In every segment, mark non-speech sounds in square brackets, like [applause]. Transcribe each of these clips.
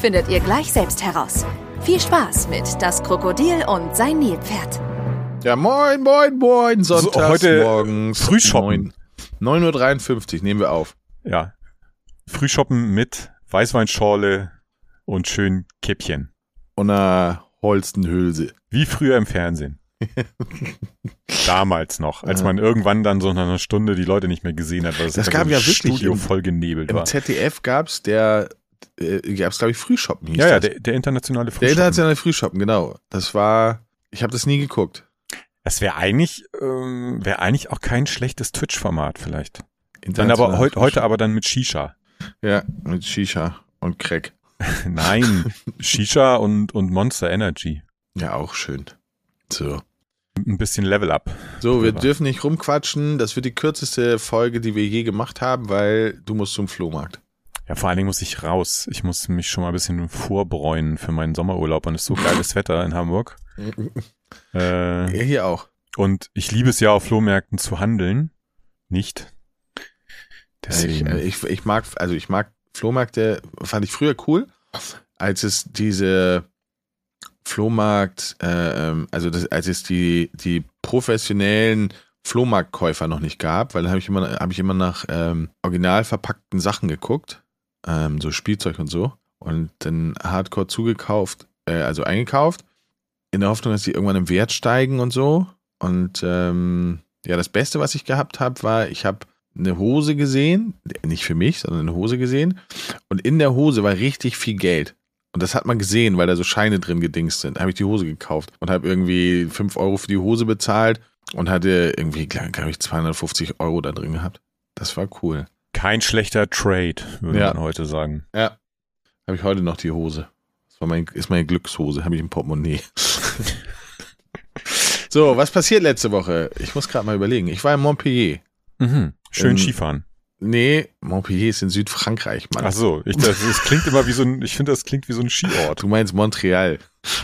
findet ihr gleich selbst heraus. Viel Spaß mit Das Krokodil und sein Nilpferd. Ja, moin, moin, moin. Sonntags So, heute morgens. Frühshoppen. 9.53 Uhr nehmen wir auf. Ja. Frühshoppen mit Weißweinschorle und schön Käppchen. Und einer Holstenhülse. Wie früher im Fernsehen. [laughs] Damals noch, als man irgendwann dann so nach einer Stunde die Leute nicht mehr gesehen hat, weil Das gab ja wirklich Studio im- voll genebelt Im war. ZDF gab's der, äh, gab's glaube ich Frühshoppen hieß Ja, ja, das. der, der internationale der Frühshoppen. internationale Frühshoppen, genau. Das war, ich habe das nie geguckt. Das wäre eigentlich, ähm, wäre eigentlich auch kein schlechtes Twitch-Format vielleicht. Dann aber heute, heute aber dann mit Shisha. Ja, mit Shisha und Crack. [laughs] Nein, Shisha und, und Monster Energy. Ja, auch schön. So. Ein bisschen Level Up. So, wir Aber- dürfen nicht rumquatschen. Das wird die kürzeste Folge, die wir je gemacht haben, weil du musst zum Flohmarkt. Ja, vor allen Dingen muss ich raus. Ich muss mich schon mal ein bisschen vorbräunen für meinen Sommerurlaub und es ist so geiles Wetter in Hamburg. [laughs] Äh, Ja, hier auch. und ich liebe es ja auf Flohmärkten zu handeln. Nicht. Ich, Deswegen. äh, ich, ich mag, also ich mag Flohmärkte, fand ich früher cool, als es diese Flohmarkt, äh, ähm, also das, als es die, die professionellen Flohmarktkäufer noch nicht gab, weil da habe ich immer, habe ich immer nach ähm, original verpackten Sachen geguckt, ähm, so Spielzeug und so, und dann Hardcore zugekauft, äh, also eingekauft, in der Hoffnung, dass die irgendwann im Wert steigen und so. Und ähm, ja, das Beste, was ich gehabt habe, war, ich habe eine Hose gesehen, nicht für mich, sondern eine Hose gesehen. Und in der Hose war richtig viel Geld. Und das hat man gesehen, weil da so Scheine drin gedingst sind. Da habe ich die Hose gekauft und habe irgendwie 5 Euro für die Hose bezahlt und hatte irgendwie, glaube ich, 250 Euro da drin gehabt. Das war cool. Kein schlechter Trade, würde Ja. man heute sagen. Ja. Habe ich heute noch die Hose. Das war mein, ist meine Glückshose, habe ich im Portemonnaie. [laughs] so, was passiert letzte Woche? Ich muss gerade mal überlegen. Ich war in Montpellier. Mhm. Schön Ähm, Skifahren. Nee, Montpellier ist in Südfrankreich, Mann. Ach so, ich, das, das klingt immer wie so ein, ich finde, das klingt wie so ein Skiort. Du meinst Montreal.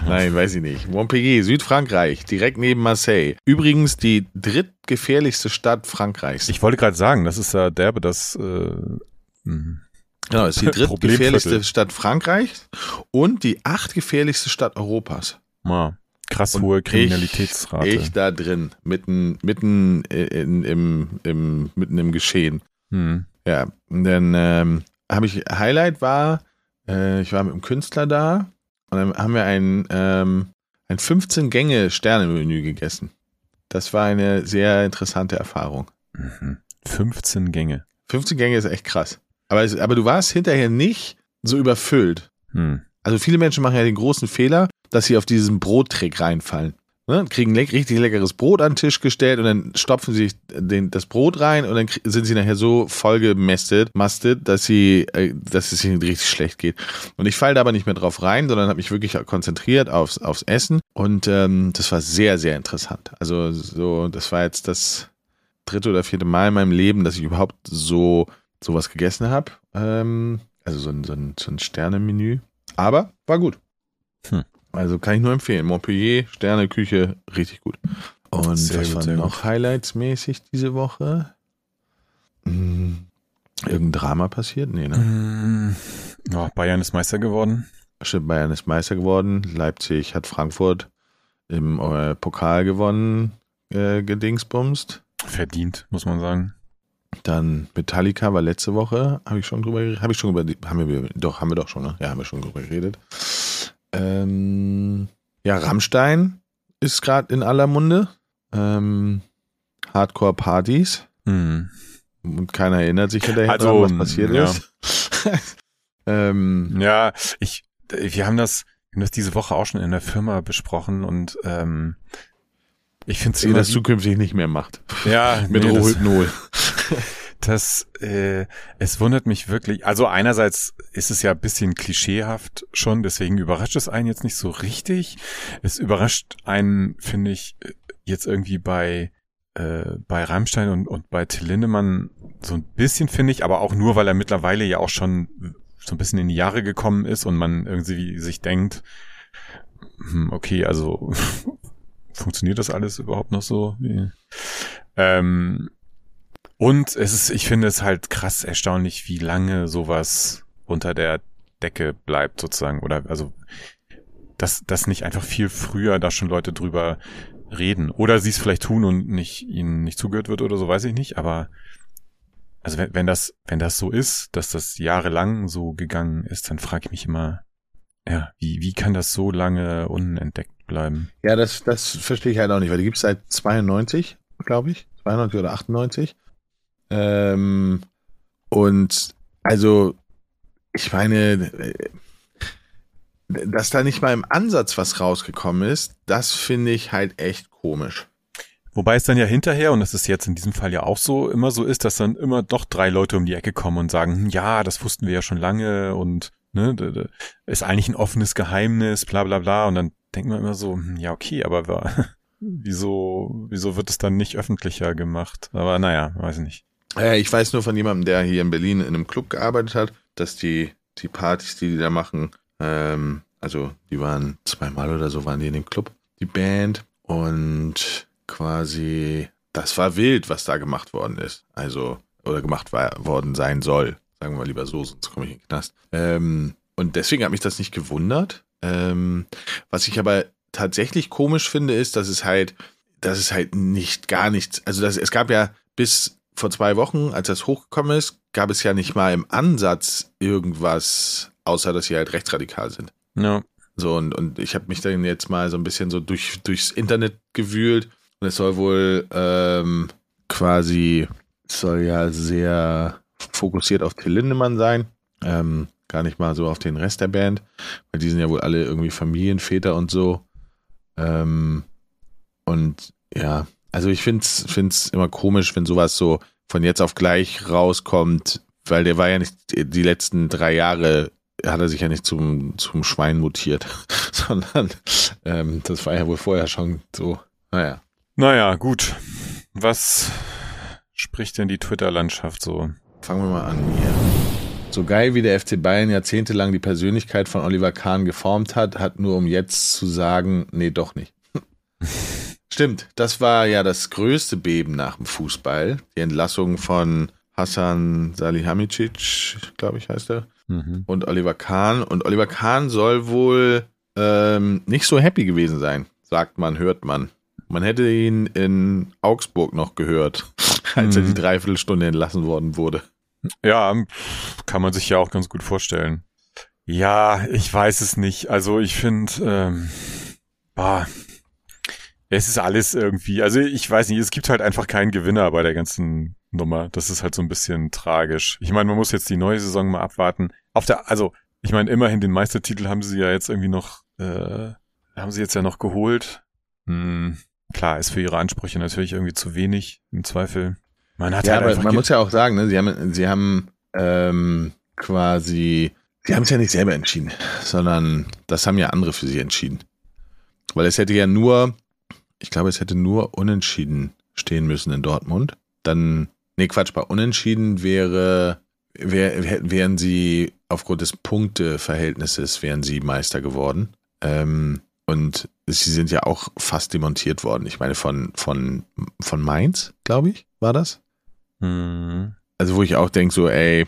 Nein, weiß ich nicht. Montpellier, Südfrankreich, direkt neben Marseille. Übrigens die drittgefährlichste Stadt Frankreichs. Ich wollte gerade sagen, das ist ja derbe, das, äh, mh. genau, ist die [laughs] drittgefährlichste. Stadt Frankreichs und die achtgefährlichste Stadt Europas. ja, krass Und hohe ich- Kriminalitätsrate. Ich da drin, mitten, mitten in, im, im, mitten im Geschehen. Hm. Ja, und dann ähm, habe ich, Highlight war, äh, ich war mit einem Künstler da und dann haben wir ein, ähm, ein 15-Gänge-Sterne-Menü gegessen. Das war eine sehr interessante Erfahrung. Mhm. 15 Gänge. 15 Gänge ist echt krass. Aber, es, aber du warst hinterher nicht so überfüllt. Hm. Also viele Menschen machen ja den großen Fehler, dass sie auf diesen Brottrick reinfallen. Ne? Kriegen leck, richtig leckeres Brot an den Tisch gestellt und dann stopfen sie sich den, das Brot rein und dann sind sie nachher so voll gemästet, mastet, dass sie, äh, dass es ihnen richtig schlecht geht. Und ich falle da aber nicht mehr drauf rein, sondern habe mich wirklich konzentriert aufs, aufs Essen und ähm, das war sehr, sehr interessant. Also so, das war jetzt das dritte oder vierte Mal in meinem Leben, dass ich überhaupt so sowas gegessen habe. Ähm, also so ein, so ein, so ein Sternemenü. Aber war gut. Hm. Also kann ich nur empfehlen. Montpellier, Sterneküche, richtig gut. Und Sehr was gut, war sehr noch highlightsmäßig diese Woche? Hm, irgendein Drama passiert? Nee, ne? Ja, Bayern ist Meister geworden. Stimmt, Bayern ist Meister geworden. Leipzig hat Frankfurt im äh, Pokal gewonnen, äh, gedingsbumst. Verdient, muss man sagen. Dann Metallica war letzte Woche, habe ich schon drüber geredet. Habe ich schon über die, haben wir, doch, haben wir doch schon, ne? Ja, haben wir schon drüber geredet. Ähm, ja, Rammstein ist gerade in aller Munde. Ähm, Hardcore-Partys. Hm. Und keiner erinnert sich hinterher Also, was passiert ja. ist. [laughs] ähm, Ja, ich, wir haben das, wir haben das diese Woche auch schon in der Firma besprochen und ähm, ich finde es dass das zukünftig nicht mehr macht. ja, [laughs] Mit nee, Rohypnol. [laughs] das, äh, es wundert mich wirklich. Also einerseits ist es ja ein bisschen klischeehaft schon, deswegen überrascht es einen jetzt nicht so richtig. Es überrascht einen, finde ich, jetzt irgendwie bei äh, bei Rammstein und, und bei Till Lindemann so ein bisschen, finde ich, aber auch nur, weil er mittlerweile ja auch schon so ein bisschen in die Jahre gekommen ist und man irgendwie sich denkt, hm, okay, also [laughs] funktioniert das alles überhaupt noch so? Ähm, und es ist, ich finde es halt krass erstaunlich, wie lange sowas unter der Decke bleibt sozusagen. Oder also, dass, dass nicht einfach viel früher da schon Leute drüber reden. Oder sie es vielleicht tun und nicht ihnen nicht zugehört wird oder so, weiß ich nicht. Aber also wenn, wenn das, wenn das so ist, dass das jahrelang so gegangen ist, dann frage ich mich immer, ja, wie, wie kann das so lange unentdeckt bleiben? Ja, das, das verstehe ich halt auch nicht, weil die gibt es seit 92, glaube ich. 92 oder 98. Ähm, und also, ich meine, dass da nicht mal im Ansatz was rausgekommen ist, das finde ich halt echt komisch. Wobei es dann ja hinterher, und das ist jetzt in diesem Fall ja auch so, immer so ist, dass dann immer doch drei Leute um die Ecke kommen und sagen, hm, ja, das wussten wir ja schon lange und ne, ist eigentlich ein offenes Geheimnis, bla bla bla. Und dann denkt man immer so, hm, ja, okay, aber [laughs] wieso, wieso wird es dann nicht öffentlicher gemacht? Aber naja, weiß ich nicht. Äh, ich weiß nur von jemandem, der hier in Berlin in einem Club gearbeitet hat, dass die, die Partys, die die da machen, ähm, also die waren zweimal oder so, waren die in dem Club, die Band. Und quasi, das war wild, was da gemacht worden ist. Also, oder gemacht war, worden sein soll. Sagen wir lieber so, sonst komme ich in den Knast. Ähm, und deswegen hat mich das nicht gewundert. Ähm, was ich aber tatsächlich komisch finde, ist, dass es halt, dass es halt nicht gar nichts, also das, es gab ja bis vor zwei Wochen, als das hochgekommen ist, gab es ja nicht mal im Ansatz irgendwas, außer dass sie halt rechtsradikal sind. Ja. So, und, und ich habe mich dann jetzt mal so ein bisschen so durch, durchs Internet gewühlt und es soll wohl ähm, quasi, es soll ja sehr fokussiert auf Till Lindemann sein. Ähm, gar nicht mal so auf den Rest der Band, weil die sind ja wohl alle irgendwie Familienväter und so. Ähm, und ja, also ich finde es immer komisch, wenn sowas so von jetzt auf gleich rauskommt, weil der war ja nicht die letzten drei Jahre hat er sich ja nicht zum, zum Schwein mutiert, [laughs] sondern ähm, das war ja wohl vorher schon so. Naja. Naja, gut. Was spricht denn die Twitter-Landschaft so? Fangen wir mal an hier. So geil wie der FC Bayern jahrzehntelang die Persönlichkeit von Oliver Kahn geformt hat, hat nur um jetzt zu sagen, nee, doch nicht. [laughs] Stimmt, das war ja das größte Beben nach dem Fußball. Die Entlassung von Hassan Salihamidzic, glaube ich, heißt er, mhm. und Oliver Kahn. Und Oliver Kahn soll wohl ähm, nicht so happy gewesen sein, sagt man, hört man. Man hätte ihn in Augsburg noch gehört, [laughs] als mhm. er die Dreiviertelstunde entlassen worden wurde. Ja, kann man sich ja auch ganz gut vorstellen. Ja, ich weiß es nicht. Also ich finde, ähm, bah, es ist alles irgendwie, also ich weiß nicht, es gibt halt einfach keinen Gewinner bei der ganzen Nummer. Das ist halt so ein bisschen tragisch. Ich meine, man muss jetzt die neue Saison mal abwarten. Auf der, also, ich meine, immerhin den Meistertitel haben sie ja jetzt irgendwie noch, äh, haben sie jetzt ja noch geholt. Hm, klar, ist für ihre Ansprüche natürlich irgendwie zu wenig, im Zweifel. Man hat ja, halt aber man muss ja auch sagen, ne, sie haben, sie haben ähm, quasi, sie haben es ja nicht selber entschieden, sondern das haben ja andere für sie entschieden. Weil es hätte ja nur ich glaube, es hätte nur unentschieden stehen müssen in Dortmund. Dann, nee, Quatsch, bei unentschieden wäre, wär, wären sie aufgrund des Punkteverhältnisses wären sie Meister geworden. Ähm, und sie sind ja auch fast demontiert worden. Ich meine, von, von, von Mainz, glaube ich, war das. Mhm. Also, wo ich auch denke, so, ey,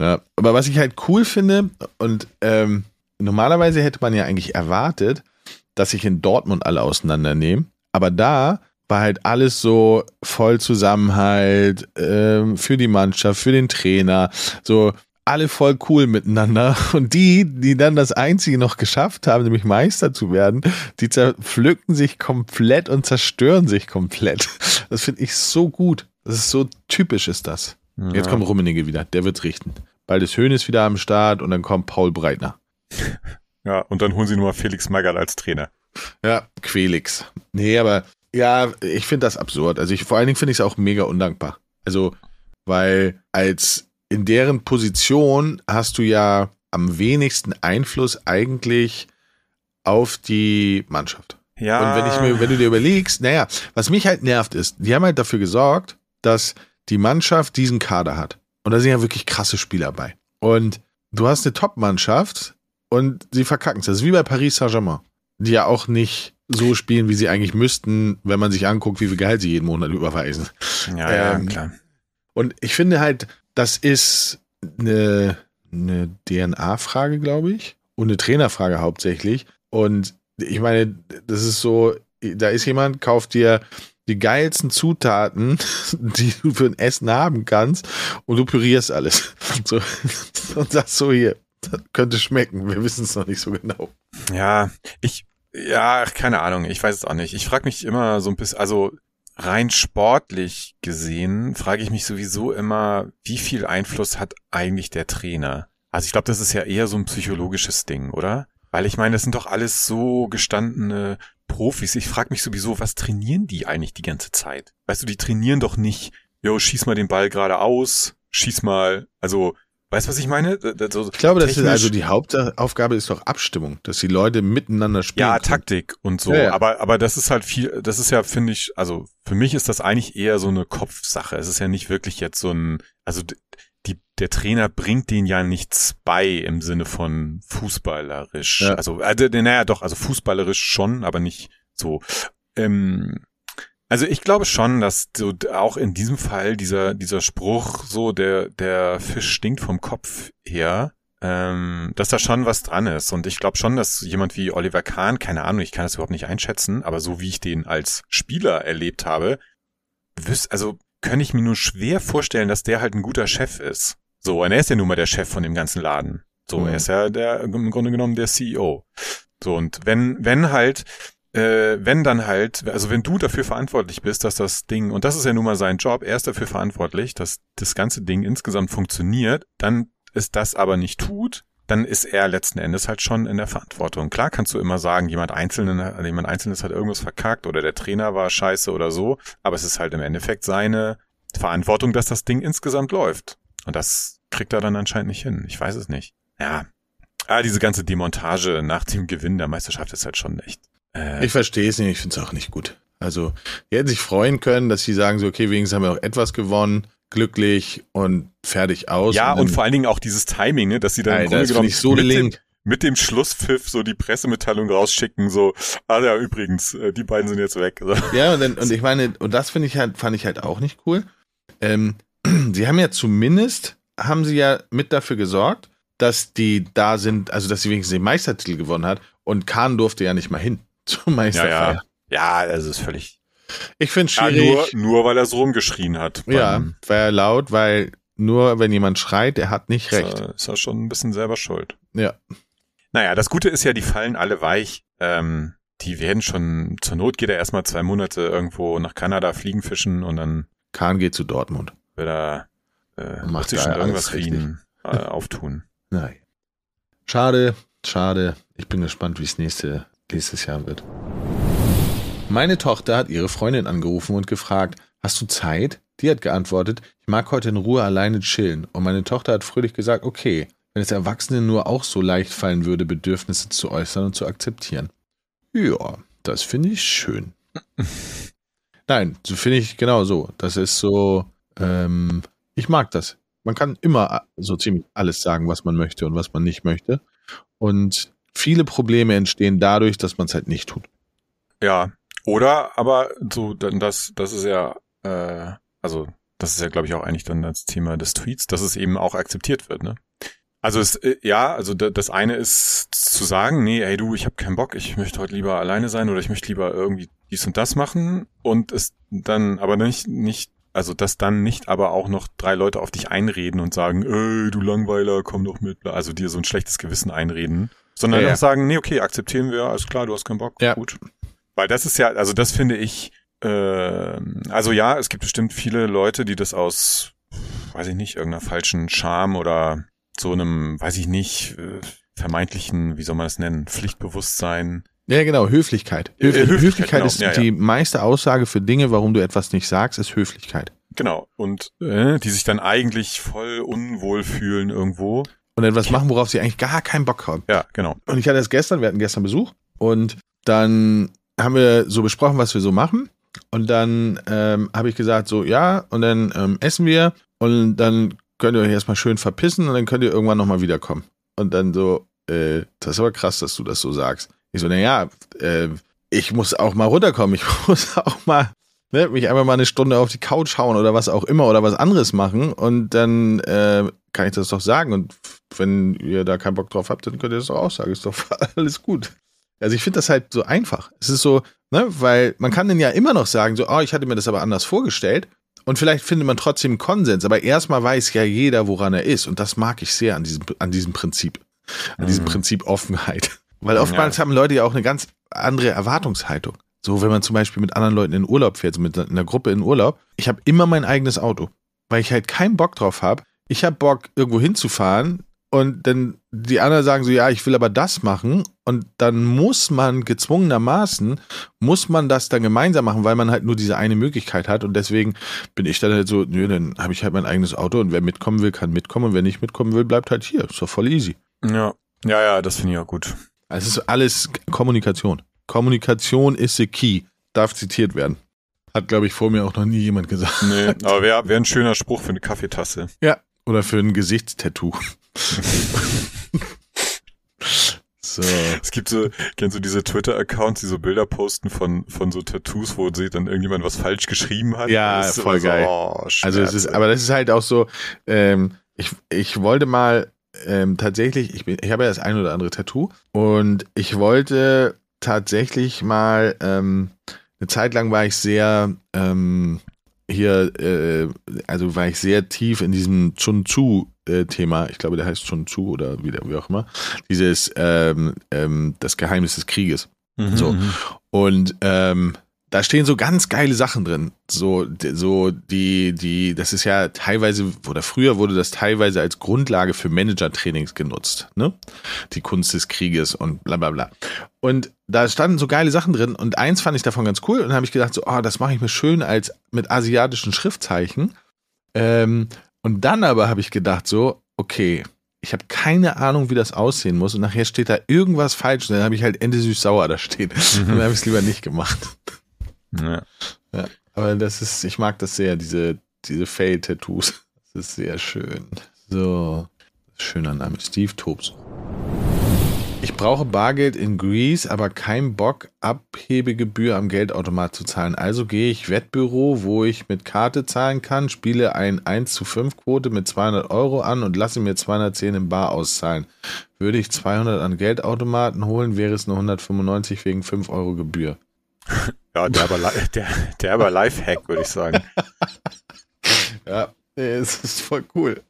ja, aber was ich halt cool finde, und ähm, normalerweise hätte man ja eigentlich erwartet, dass sich in Dortmund alle auseinandernehmen. Aber da war halt alles so voll Zusammenhalt ähm, für die Mannschaft, für den Trainer, so alle voll cool miteinander. [laughs] Und die, die dann das Einzige noch geschafft haben, nämlich Meister zu werden, die zerpflücken sich komplett und zerstören sich komplett. Das finde ich so gut. Das ist so typisch ist das. Ja. Jetzt kommt Rummenigge wieder, der wird richten. Bald ist Höhnes wieder am Start und dann kommt Paul Breitner. [laughs] Ja, und dann holen sie nur mal Felix Magath als Trainer. Ja, Quelix. Nee, aber ja, ich finde das absurd. Also ich, vor allen Dingen finde ich es auch mega undankbar. Also weil als in deren Position hast du ja am wenigsten Einfluss eigentlich auf die Mannschaft. Ja. Und wenn ich mir, wenn du dir überlegst, naja, was mich halt nervt ist, die haben halt dafür gesorgt, dass die Mannschaft diesen Kader hat. Und da sind ja wirklich krasse Spieler bei. Und du hast eine Top-Mannschaft und sie verkacken es. Das ist wie bei Paris Saint-Germain, die ja auch nicht so spielen, wie sie eigentlich müssten, wenn man sich anguckt, wie viel Gehalt sie jeden Monat überweisen. ja, ähm, ja, klar. Und ich finde halt, das ist eine, eine DNA-Frage, glaube ich. Und eine Trainerfrage hauptsächlich. Und ich meine, das ist so, da ist jemand, kauft dir die geilsten Zutaten, [laughs] die du für ein Essen haben kannst, und du pürierst alles. [laughs] So, und sagst so hier, das könnte schmecken. Wir wissen es noch nicht so genau. Ja, ich, ja, keine Ahnung, ich weiß es auch nicht. Ich frage mich immer so ein bisschen, also rein sportlich gesehen, frage ich mich sowieso immer, wie viel Einfluss hat eigentlich der Trainer? Also ich glaube, das ist ja eher so ein psychologisches Ding, oder? Weil ich meine, das sind doch alles so gestandene Profis. Ich frage mich sowieso, was trainieren die eigentlich die ganze Zeit? Weißt du, die trainieren doch nicht, yo, schieß mal den Ball geradeaus, schieß mal, also, weißt du, was ich meine? So Ich glaube, das ist also die Hauptaufgabe ist doch Abstimmung, dass die Leute miteinander spielen. Ja, können. Taktik und so. Ja, ja. Aber, aber das ist halt viel, das ist ja, finde ich, also für mich ist das eigentlich eher so eine Kopfsache. Es ist ja nicht wirklich jetzt so ein, also die, der Trainer bringt denen ja nichts bei im Sinne von fußballerisch. Ja. Also, äh, naja, doch, also fußballerisch schon, aber nicht so. Ähm, also ich glaube schon, dass so auch in diesem Fall dieser, dieser Spruch, so der, der Fisch stinkt vom Kopf her, ähm, dass da schon was dran ist. Und ich glaube schon, dass jemand wie Oliver Kahn, keine Ahnung, ich kann das überhaupt nicht einschätzen, aber so wie ich den als Spieler erlebt habe, wüs also kann ich mir nur schwer vorstellen, dass der halt ein guter Chef ist. So, und er ist ja nun mal der Chef von dem ganzen Laden. So, Mhm. er ist ja der, im Grunde genommen der CEO. So, und wenn, wenn halt, äh, wenn dann halt, also wenn du dafür verantwortlich bist, dass das Ding, und das ist ja nun mal sein Job, er ist dafür verantwortlich, dass das ganze Ding insgesamt funktioniert, dann es das aber nicht tut, dann ist er letzten Endes halt schon in der Verantwortung. Klar kannst du immer sagen, jemand Einzelnen, jemand Einzelnes hat irgendwas verkackt oder der Trainer war scheiße oder so, aber es ist halt im Endeffekt seine Verantwortung, dass das Ding insgesamt läuft. Und das kriegt er dann anscheinend nicht hin. Ich weiß es nicht. Ja. Ah, diese ganze Demontage nach dem Gewinn der Meisterschaft ist halt schon echt. Äh, Ich verstehe es nicht, ich finde es auch nicht gut. Also, die hätten sich freuen können, dass sie sagen so, okay, wenigstens haben wir auch etwas gewonnen, glücklich und fertig aus. ja, und dann- vor allen Dingen auch dieses Timing, ne, dass sie dann im Alter, Grunde das finde genommen so mit, dem, mit dem Schlusspfiff so die Pressemitteilung rausschicken, so, ah ja, übrigens, äh, die beiden sind jetzt weg. So. Ja, und, dann, und ich meine, und das finde ich halt, fand ich halt auch nicht cool. Ähm, [clears throat] sie haben ja zumindest, haben sie ja mit dafür gesorgt, dass die da sind, also dass sie wenigstens den Meistertitel gewonnen hat. Und Kahn durfte ja nicht mal hin [laughs] zur Ja, Meisterfeier. ja. Ja, also ist völlig. Ich finde es Ja, schwierig. nur, nur weil er so rumgeschrien hat. ja, war ja laut, weil nur wenn jemand schreit, der hat nicht recht. Ist er, ist er schon ein bisschen selber schuld. Ja. Naja, das Gute ist ja, die fallen alle weich. Ähm, die werden schon, zur Not geht er erstmal zwei Monate irgendwo nach Kanada fliegen fischen und dann Kahn geht zu Dortmund. wird er äh, Macht sich schon irgendwas für ihn [laughs] äh, auftun. Nein. Schade, schade. Ich bin gespannt, wie es nächste, nächstes Jahr wird. Meine Tochter hat ihre Freundin angerufen und gefragt, hast du Zeit? Die hat geantwortet, ich mag heute in Ruhe alleine chillen. Und meine Tochter hat fröhlich gesagt, okay, wenn es Erwachsenen nur auch so leicht fallen würde, Bedürfnisse zu äußern und zu akzeptieren. Ja, das finde ich schön. [laughs] Nein, so finde ich genau so. Das ist so, ähm, ich mag das. Man kann immer so ziemlich alles sagen, was man möchte und was man nicht möchte. Und viele Probleme entstehen dadurch, dass man es halt nicht tut. Ja, oder aber so, dann das, das ist ja, äh, also das ist ja, glaube ich, auch eigentlich dann das Thema des Tweets, dass es eben auch akzeptiert wird, ne? Also es, äh, ja, also da, das eine ist zu sagen, nee, ey du, ich habe keinen Bock, ich möchte heute lieber alleine sein oder ich möchte lieber irgendwie dies und das machen und es dann aber nicht, nicht, also dass dann nicht aber auch noch drei Leute auf dich einreden und sagen, ey, du Langweiler, komm doch mit, also dir so ein schlechtes Gewissen einreden, sondern Ja, ja. sagen, nee, okay, akzeptieren wir, alles klar, du hast keinen Bock, Ja. gut. Weil das ist ja, also das finde ich, äh, also ja, es gibt bestimmt viele Leute, die das aus, weiß ich nicht, irgendeiner falschen Charme oder so einem, weiß ich nicht, äh, vermeintlichen, wie soll man das nennen, Pflichtbewusstsein. Ja, genau, Höflichkeit. Äh, Höflichkeit, Höflichkeit, genau. ist Ja, ja. die meiste Aussage für Dinge, warum du etwas nicht sagst, ist Höflichkeit. Genau. Und äh, die sich dann eigentlich voll unwohl fühlen irgendwo. Und etwas machen, worauf sie eigentlich gar keinen Bock haben. Ja, genau. Und ich hatte das gestern, wir hatten gestern Besuch und dann haben wir so besprochen, was wir so machen. Und dann ähm, habe ich gesagt, so ja, und dann ähm, essen wir und dann könnt ihr euch erstmal schön verpissen und dann könnt ihr irgendwann nochmal wiederkommen. Und dann so, äh, das ist aber krass, dass du das so sagst. Ich so, naja, äh, ich muss auch mal runterkommen, ich [laughs] muss auch mal ne, mich einfach mal eine Stunde auf die Couch hauen oder was auch immer oder was anderes machen und dann äh, kann ich das doch sagen. Und wenn ihr da keinen Bock drauf habt, dann könnt ihr das doch auch sagen. Ist doch [laughs] alles gut. Also ich finde das halt so einfach. Es ist so, ne, weil man kann dann ja immer noch sagen, so, oh, ich hatte mir das aber anders vorgestellt. Und vielleicht findet man trotzdem Konsens, aber erstmal weiß ja jeder, woran er ist. Und das mag ich sehr an diesem, an diesem Prinzip. An diesem mhm. Prinzip Offenheit. Weil oftmals ja. haben Leute ja auch eine ganz andere Erwartungshaltung. So, wenn man zum Beispiel mit anderen Leuten in Urlaub fährt, so mit einer Gruppe in Urlaub, ich habe immer mein eigenes Auto, weil ich halt keinen Bock drauf habe. Ich habe Bock, irgendwo hinzufahren und dann die anderen sagen so, ja, ich will aber das machen und dann muss man gezwungenermaßen, muss man das dann gemeinsam machen, weil man halt nur diese eine Möglichkeit hat und deswegen bin ich dann halt so, nö, dann habe ich halt mein eigenes Auto und wer mitkommen will, kann mitkommen und wer nicht mitkommen will, bleibt halt hier. Ist doch voll easy. Ja, ja, ja, das finde ich auch gut. Also es ist alles Kommunikation. Kommunikation ist the key. Darf zitiert werden. Hat, glaube ich, vor mir auch noch nie jemand gesagt. Nee, aber wäre wär ein schöner Spruch für eine Kaffeetasse. Ja, oder für ein Gesichtstattoo. [laughs] so. Es gibt so, kennst du diese Twitter-Accounts, die so Bilder posten von, von so Tattoos, wo sie dann irgendjemand was falsch geschrieben hat? Ja, voll geil. So, oh, also es ist, aber das ist halt auch so, ähm, ich, ich wollte mal ähm, tatsächlich, ich, bin, ich habe ja das ein oder andere Tattoo und ich wollte tatsächlich mal, ähm, eine Zeit lang war ich sehr ähm, hier, äh, also war ich sehr tief in diesem Chun Tzu äh, Thema. Ich glaube, der heißt Chun Tzu oder wie, wie auch immer. Dieses ähm, ähm, das Geheimnis des Krieges. Mhm. So mhm. und ähm, da stehen so ganz geile Sachen drin. So, so die, die, das ist ja teilweise, oder früher wurde das teilweise als Grundlage für Manager-Trainings genutzt, ne? Die Kunst des Krieges und bla bla bla. Und da standen so geile Sachen drin und eins fand ich davon ganz cool und dann habe ich gedacht, so, oh, das mache ich mir schön als mit asiatischen Schriftzeichen. Ähm, und dann aber habe ich gedacht, so, okay, ich habe keine Ahnung, wie das aussehen muss und nachher steht da irgendwas falsch und dann habe ich halt Ende süß-sauer da stehen. Mhm. [laughs] dann habe ich es lieber nicht gemacht. Ja. ja. Aber das ist, ich mag das sehr, diese, diese Fail-Tattoos. Das ist sehr schön. So. Schöner Name. Steve Tobs. Ich brauche Bargeld in Greece, aber kein Bock, Abhebegebühr am Geldautomat zu zahlen. Also gehe ich Wettbüro, wo ich mit Karte zahlen kann, spiele ein 1 zu 5 Quote mit 200 Euro an und lasse mir 210 im Bar auszahlen. Würde ich 200 an Geldautomaten holen, wäre es nur 195 wegen 5 Euro Gebühr. [laughs] Ja, derber, der, derber Lifehack, würde ich sagen. [laughs] ja, es ist voll cool.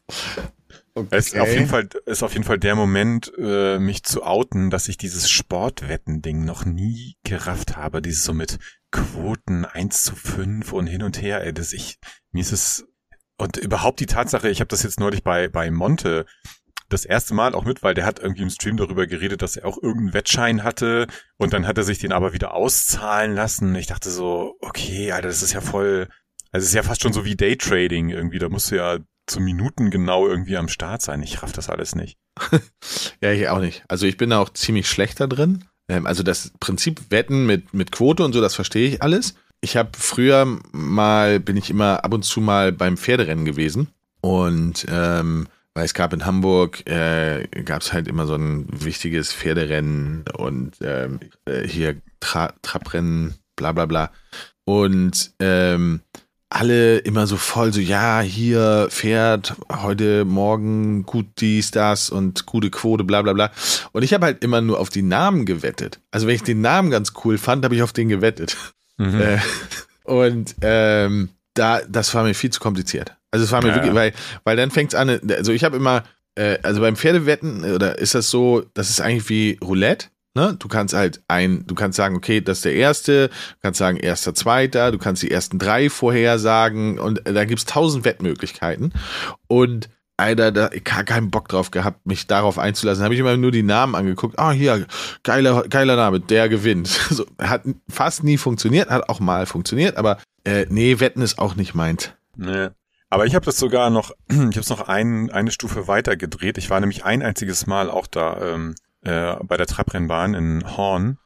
Okay. Es ist auf jeden Fall, ist auf jeden Fall der Moment, äh, mich zu outen, dass ich dieses Sportwetten-Ding noch nie gerafft habe. Dieses so mit Quoten 1 zu 5 und hin und her. Ey, das ich, mir ist es, und überhaupt die Tatsache, ich habe das jetzt neulich bei, bei Monte das erste Mal auch mit, weil der hat irgendwie im Stream darüber geredet, dass er auch irgendeinen Wettschein hatte und dann hat er sich den aber wieder auszahlen lassen. Ich dachte so, okay, Alter, das ist ja voll, also es ist ja fast schon so wie Daytrading irgendwie, da musst du ja zu Minuten genau irgendwie am Start sein. Ich raff das alles nicht. [laughs] ja, ich auch nicht. Also ich bin da auch ziemlich schlechter drin. Ähm, also das Prinzip Wetten mit, mit Quote und so, das verstehe ich alles. Ich habe früher mal, bin ich immer ab und zu mal beim Pferderennen gewesen und ähm, weil es gab in Hamburg, äh, gab es halt immer so ein wichtiges Pferderennen und ähm, äh, hier Tra Trabrennen, bla bla bla. Und ähm, alle immer so voll so, ja, hier Pferd, heute Morgen gut dies, das und gute Quote, bla bla bla. Und ich habe halt immer nur auf die Namen gewettet. Also wenn ich den Namen ganz cool fand, habe ich auf den gewettet. Mhm. Äh, und ähm, da, das war mir viel zu kompliziert. Also es war mir ja. wirklich, weil, weil dann fängt es an, also ich habe immer, äh, also beim Pferdewetten, oder ist das so, das ist eigentlich wie Roulette. Ne? Du kannst halt ein, du kannst sagen, okay, das ist der erste, du kannst sagen, erster, zweiter, du kannst die ersten drei vorhersagen und da gibt's tausend Wettmöglichkeiten. Und Alter, da, ich habe keinen Bock drauf gehabt, mich darauf einzulassen. Habe ich immer nur die Namen angeguckt. Ah, hier, geiler, geiler Name, der gewinnt. [laughs] So, hat fast nie funktioniert, hat auch mal funktioniert, aber äh, nee, Wetten ist auch nicht meins. Nee. Aber ich habe das sogar noch, [clears throat] ich habe es noch ein, eine Stufe weiter gedreht. Ich war nämlich ein einziges Mal auch da ähm, äh, bei der Trabrennbahn in Horn.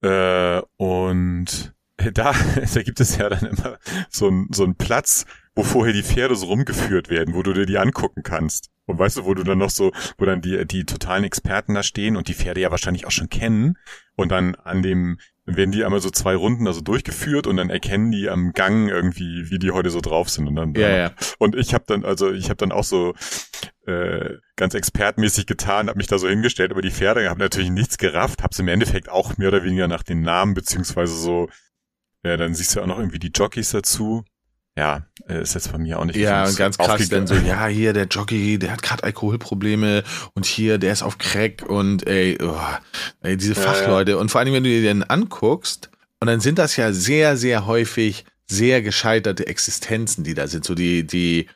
Äh, und [laughs] da, [laughs] da gibt es ja dann immer so einen so einen Platz, wo vorher die Pferde so rumgeführt werden, wo du dir die angucken kannst. Und weißt du, wo du dann noch so, wo dann die, die totalen Experten da stehen und die Pferde ja wahrscheinlich auch schon kennen. Und dann an dem, werden die einmal so zwei Runden also durchgeführt und dann erkennen die am Gang irgendwie, wie die heute so drauf sind. Und dann, Ja, ja. und ich habe dann, also ich habe dann auch so äh, ganz expertmäßig getan, habe mich da so hingestellt über die Pferde, habe natürlich nichts gerafft, habe im Endeffekt auch mehr oder weniger nach den Namen beziehungsweise so, ja, dann siehst du auch noch irgendwie die Jockeys dazu. Ja, äh, ist jetzt bei mir auch nicht Ja, und ganz krass dann so, ja, hier der Jockey, der hat gerade Alkoholprobleme und hier, der ist auf Crack und ey, oh, ey diese Ja, Fachleute. Und vor allem, wenn du dir den anguckst, und dann sind das ja sehr, sehr häufig sehr gescheiterte Existenzen, die da sind. So die, die,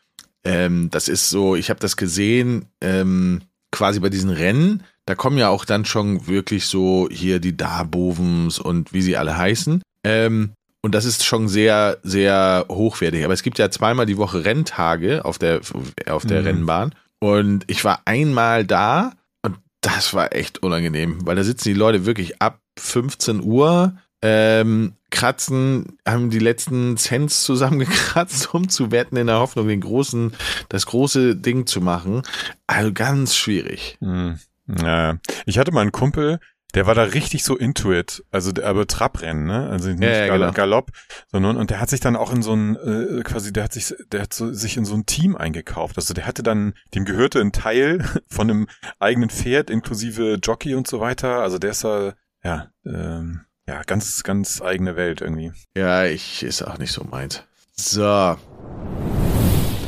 ähm, das ist so, ich habe das gesehen, ähm, quasi bei diesen Rennen, da kommen ja auch dann schon wirklich so hier die Darbovens und wie sie alle heißen. Ähm, und das ist schon sehr, sehr hochwertig. Aber es gibt ja zweimal die Woche Renntage auf der, auf der Mhm. Rennbahn. Und ich war einmal da und das war echt unangenehm, weil da sitzen die Leute wirklich ab 15 Uhr, ähm, kratzen, haben die letzten Cents zusammengekratzt, [laughs] um zu wetten, in der Hoffnung, den großen, das große Ding zu machen. Also ganz schwierig. Hm. Ja, ich hatte mal einen Kumpel, der war da richtig so into it, also der, aber Trabrennen, ne? Also nicht Ja, ja, Gal genau. Galopp, sondern und der hat sich dann auch in so ein äh, quasi, der hat sich, der hat so, sich in so ein Team eingekauft. Also der hatte dann, dem gehörte ein Teil [laughs] von einem eigenen Pferd inklusive Jockey und so weiter. Also der ist da, ja, ähm, ja, ganz, ganz eigene Welt irgendwie. Ja, ich ist auch nicht so meins. So. Das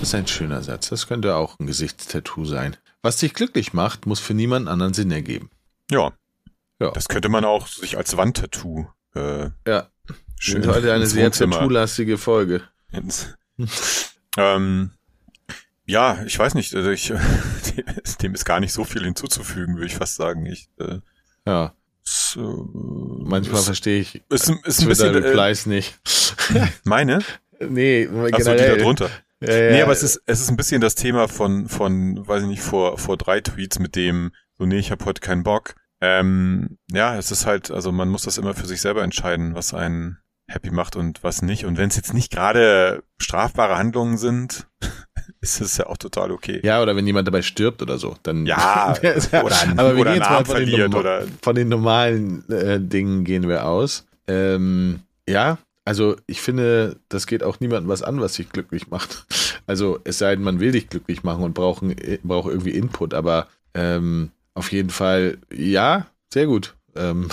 ist ein schöner Satz. Das könnte auch ein Gesichtstattoo sein. Was dich glücklich macht, muss für niemand anderen Sinn ergeben. Ja. Ja. Das könnte man auch sich als Wandtattoo äh, Ja. schön Schön. Heute eine sehr tattoo-lastige Folge. [laughs] Ähm, ja, ich weiß nicht, also ich, [laughs] dem, ist- gar nicht so viel hinzuzufügen, würde ich fast sagen. Ich, äh, Ja. es, äh, Manchmal verstehe ich ist, ein- ist ein bisschen äh, Twitter-Replies nicht. [laughs] meine. nee, Achso, die da generell. drunter. Ja, ja. Nee, aber es ist, es ist ein bisschen das Thema von, von, weiß ich nicht, vor, vor drei Tweets mit dem, so, nee, ich habe heute keinen Bock. Ähm, ja, es ist halt, also man muss das immer für sich selber entscheiden, was einen happy macht und was nicht. Und wenn es jetzt nicht gerade strafbare Handlungen sind, [laughs] ist es ja auch total okay. Ja, oder wenn jemand dabei stirbt oder so, dann. Ja, [laughs] oder einen- [laughs] aber wir oder gehen jetzt mal von den, oder- von den normalen äh, Dingen gehen wir aus. Ähm, ja, also ich finde, das geht auch niemandem was an, was dich glücklich macht. Also es sei denn, man will dich glücklich machen und braucht, braucht irgendwie Input, aber ähm, auf jeden Fall, ja, sehr gut. Ähm,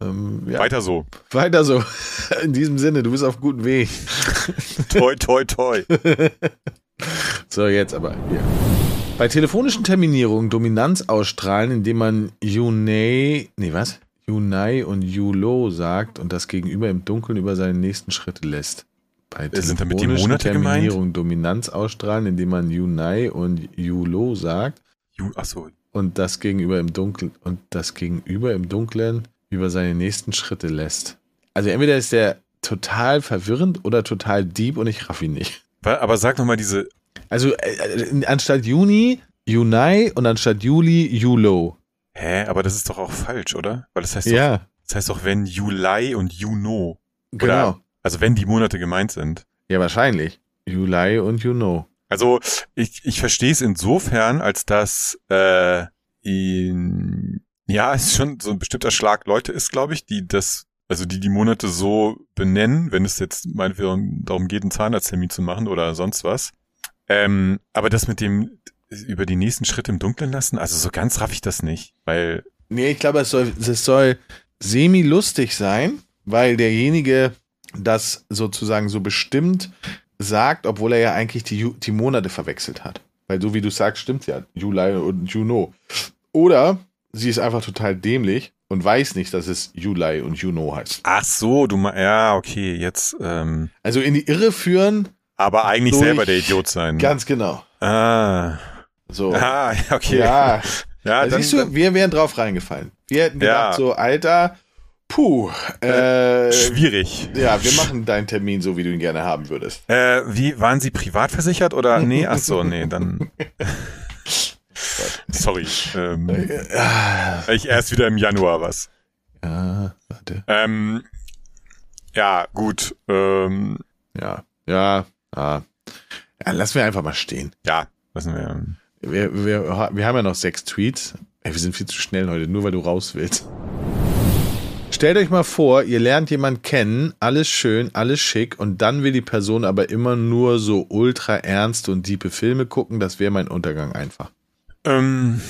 ähm, ja, Weiter so. weiter so. [laughs] In diesem Sinne, du bist auf gutem Weg. [laughs] Toi, toi, toi. [laughs] So, jetzt aber hier. Bei telefonischen Terminierungen Dominanz ausstrahlen, indem man Yunei, nee, was? Yunai und Yulo sagt und das Gegenüber im Dunkeln über seine nächsten Schritte lässt. Bei sind damit die telefonischen Monate gemeint? Terminierungen Dominanz ausstrahlen, indem man Yunai und Yulo sagt Ju, ach so. Und das Gegenüber im Dunkeln und das Gegenüber im Dunklen über seine nächsten Schritte lässt. Also entweder ist der total verwirrend oder total deep und ich raff ihn nicht. Aber sag noch mal diese, Also äh, äh, anstatt Juni, Junai und anstatt Juli, Julo. hä, aber das ist doch auch falsch, oder? Weil das heißt doch, Ja, das heißt doch, wenn Juli und Juno. genau. Also wenn die Monate gemeint sind. Ja, wahrscheinlich. Juli und Juno. Also ich, ich verstehe es insofern, als dass äh, in, ja, es schon so ein bestimmter Schlag Leute ist, glaube ich, die das, also die die Monate so benennen, wenn es jetzt meinetwegen darum geht, einen Zahnarzttermin zu machen oder sonst was. Ähm, aber das mit dem über die nächsten Schritte im Dunkeln lassen, also so ganz raff ich das nicht, weil Nee, ich glaube, es soll, es soll semi-lustig sein, weil derjenige das sozusagen so bestimmt sagt, obwohl er ja eigentlich die, die Monate verwechselt hat. Weil so wie du sagst, stimmt ja. Juli und Juno. Oder sie ist einfach total dämlich und weiß nicht, dass es Juli und Juno heißt. ach so, du ma ja, okay, jetzt ähm, Also in die Irre führen, aber eigentlich selber der Idiot sein. ganz genau. ah. So. Ah, okay. Ja, ja Da siehst du, wir wären drauf reingefallen. Wir hätten gedacht Ja. so, Alter, Puh. Äh, Schwierig. Ja, wir machen deinen Termin so, wie du ihn gerne haben würdest. Äh, wie, waren Sie privat versichert oder? Nee, ach so, nee, dann. [laughs] [laughs] Sorry. Ähm, ich erst wieder im Januar was. Ja, warte. Ähm, ja, gut. Ähm, Ja, ja, ja. Ja, lassen wir einfach mal stehen. ja, lassen wir. Wir, wir, wir haben ja noch sechs Tweets. Ey, wir sind viel zu schnell heute, nur weil du raus willst. Stellt euch mal vor, ihr lernt jemanden kennen, alles schön, alles schick und dann will die Person aber immer nur so ultra ernst und diepe Filme gucken. Das wäre mein Untergang einfach. Ähm,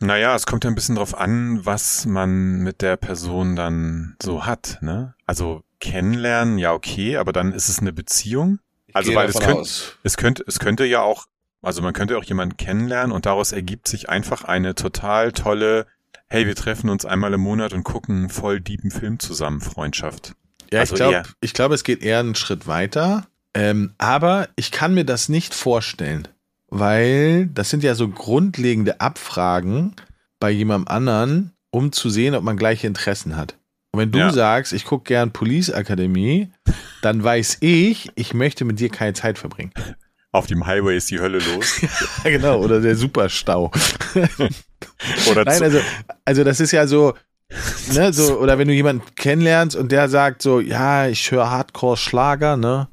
naja, es kommt ja ein bisschen drauf an, was man mit der Person dann so hat, ne? Also kennenlernen, ja okay, aber dann ist es eine Beziehung. Also Gehe weil es könnte, es könnte, es könnte ja auch, also man könnte auch jemanden kennenlernen und daraus ergibt sich einfach eine total tolle, hey, wir treffen uns einmal im Monat und gucken einen voll deepen Film zusammen, Freundschaft. Ja, Also ich glaube, glaube, es geht eher einen Schritt weiter. Ähm, aber ich kann mir das nicht vorstellen, weil das sind ja so grundlegende Abfragen bei jemandem anderen, um zu sehen, ob man gleiche Interessen hat. Und wenn du Ja. sagst, ich gucke gern Police Akademie, [laughs] dann weiß ich, ich möchte mit dir keine Zeit verbringen. Auf dem Highway ist die Hölle los. [laughs] Ja, genau, oder der Superstau. [laughs] Oder Nein, also, also das ist ja so, ne, so, [laughs] oder wenn du jemanden kennenlernst und der sagt so, ja, ich höre Hardcore-Schlager, ne?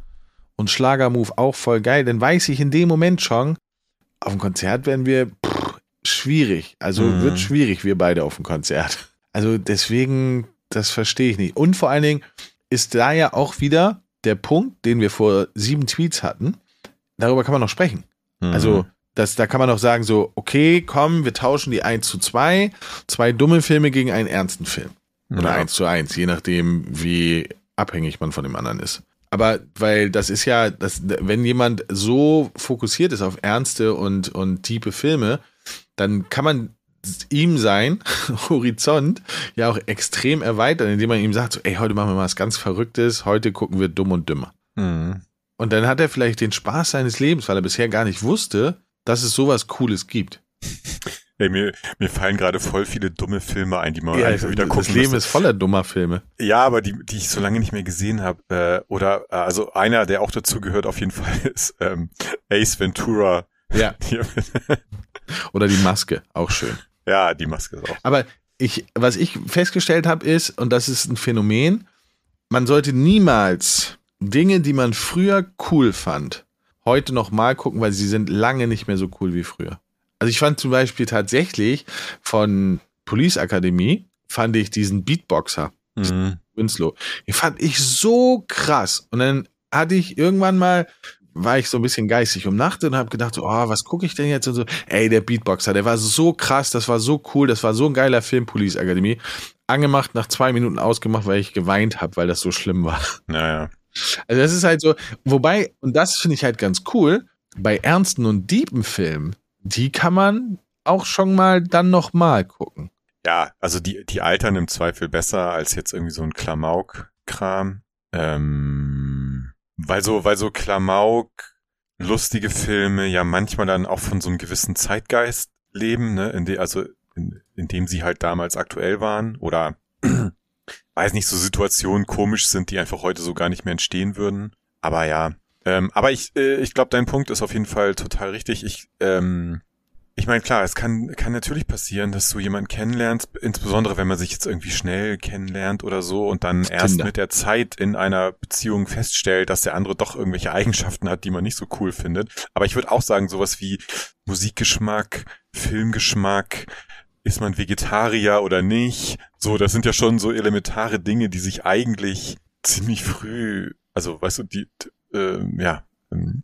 Und Schlagermove auch voll geil, dann weiß ich in dem Moment schon, auf dem Konzert werden wir pff, schwierig. Also Mhm. wird schwierig, wir beide auf dem Konzert. Also deswegen, das verstehe ich nicht. Und vor allen Dingen ist da ja auch wieder der Punkt, den wir vor sieben Tweets hatten. Darüber kann man noch sprechen. Mhm. Also, das, da kann man auch sagen, so, okay, komm, wir tauschen die 1 zu 2, zwei dumme Filme gegen einen ernsten Film. Oder Ja. 1 zu 1, je nachdem, wie abhängig man von dem anderen ist. Aber weil das ist ja, das, wenn jemand so fokussiert ist auf ernste und, und tiefe Filme, dann kann man ihm sein [laughs] Horizont ja auch extrem erweitern, indem man ihm sagt, so, ey, heute machen wir mal was ganz Verrücktes, heute gucken wir dumm und dümmer. Mhm. Und dann hat er vielleicht den Spaß seines Lebens, weil er bisher gar nicht wusste, dass es sowas Cooles gibt. Ey, mir, mir fallen gerade voll viele dumme Filme ein, die man Ja, einfach wieder das gucken Leben müsste. ist voller dummer Filme. Ja, aber die, die ich so lange nicht mehr gesehen habe, äh, oder äh, also einer, der auch dazu gehört, auf jeden [laughs] Fall ist ähm, Ace Ventura. [laughs] Ja. Oder die Maske, auch schön. ja, die Maske ist auch. Aber ich, was ich festgestellt habe, ist, und das ist ein Phänomen, man sollte niemals Dinge, die man früher cool fand, heute nochmal gucken, weil sie sind lange nicht mehr so cool wie früher. Also ich fand zum Beispiel tatsächlich von Police Akademie, fand ich diesen Beatboxer, Mhm. Winslow. Den fand ich so krass. Und dann hatte ich irgendwann mal, war ich so ein bisschen geistig umnachtet und habe gedacht, so, oh, was gucke ich denn jetzt? Und so, ey, der Beatboxer, der war so krass, das war so cool, das war so ein geiler Film, Police Akademie. Angemacht, nach zwei Minuten ausgemacht, weil ich geweint habe, weil das so schlimm war. Naja. Also das ist halt so, wobei, und das finde ich halt ganz cool, bei ernsten und deepen Filmen, die kann man auch schon mal dann nochmal gucken. Ja, also die, die altern im Zweifel besser als jetzt irgendwie so ein Klamauk-Kram. Ähm, weil so, weil so Klamauk, lustige Filme ja manchmal dann auch von so einem gewissen Zeitgeist leben, ne, in de, also in, in dem sie halt damals aktuell waren oder weiß nicht, so Situationen komisch sind, die einfach heute so gar nicht mehr entstehen würden. Aber ja, ähm, aber ich, äh, ich glaube, dein Punkt ist auf jeden Fall total richtig. Ich, ähm, ich meine, klar, es kann, kann natürlich passieren, dass du jemanden kennenlernst, insbesondere wenn man sich jetzt irgendwie schnell kennenlernt oder so und dann erst mit der Zeit in einer Beziehung feststellt, dass der andere doch irgendwelche Eigenschaften hat, die man nicht so cool findet. Aber ich würde auch sagen, sowas wie Musikgeschmack, Filmgeschmack, ist man Vegetarier oder nicht? So, das sind ja schon so elementare Dinge, die sich eigentlich ziemlich früh, also weißt du, die, äh, ja, ähm,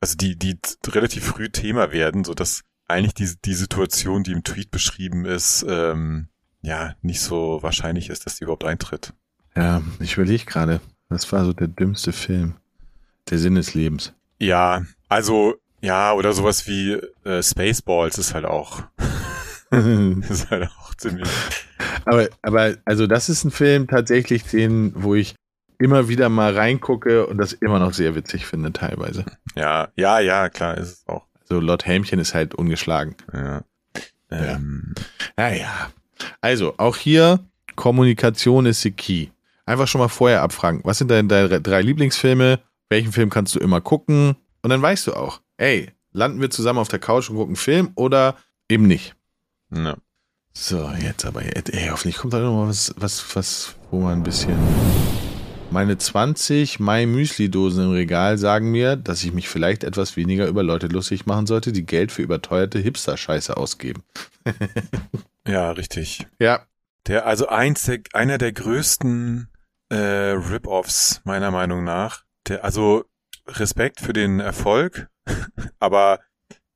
also die, die relativ früh Thema werden, so dass eigentlich die, die Situation, die im Tweet beschrieben ist, ähm, ja, nicht so wahrscheinlich ist, dass die überhaupt eintritt. Ja, ich überlege gerade, was war so der dümmste Film? Der Sinn des Lebens. Ja, also, ja, oder sowas wie äh, Spaceballs ist halt auch, [laughs] [laughs] ist halt auch ziemlich. aber, aber, also das ist ein Film tatsächlich, den, wo ich immer wieder mal reingucke und das immer noch sehr witzig finde, teilweise. Ja, ja, ja, klar, ist es auch. So Lord Helmchen ist halt ungeschlagen. Ja. Ähm, Naja. Also, auch hier Kommunikation ist the key. Einfach schon mal vorher abfragen. Was sind deine, deine drei Lieblingsfilme? Welchen Film kannst du immer gucken? Und dann weißt du auch, ey, landen wir zusammen auf der Couch und gucken einen Film oder eben nicht. Ja. So, jetzt aber, ey, hoffentlich kommt da noch mal was, was, was, wo man ein bisschen. Meine 20 Mai Müsli-Dosen im Regal sagen mir, dass ich mich vielleicht etwas weniger über Leute lustig machen sollte, die Geld für überteuerte Hipster-Scheiße ausgeben. [laughs] ja, richtig. Ja. Der, also eins der, einer der größten äh, Rip-Offs, meiner Meinung nach. Der, also Respekt für den Erfolg, [laughs] aber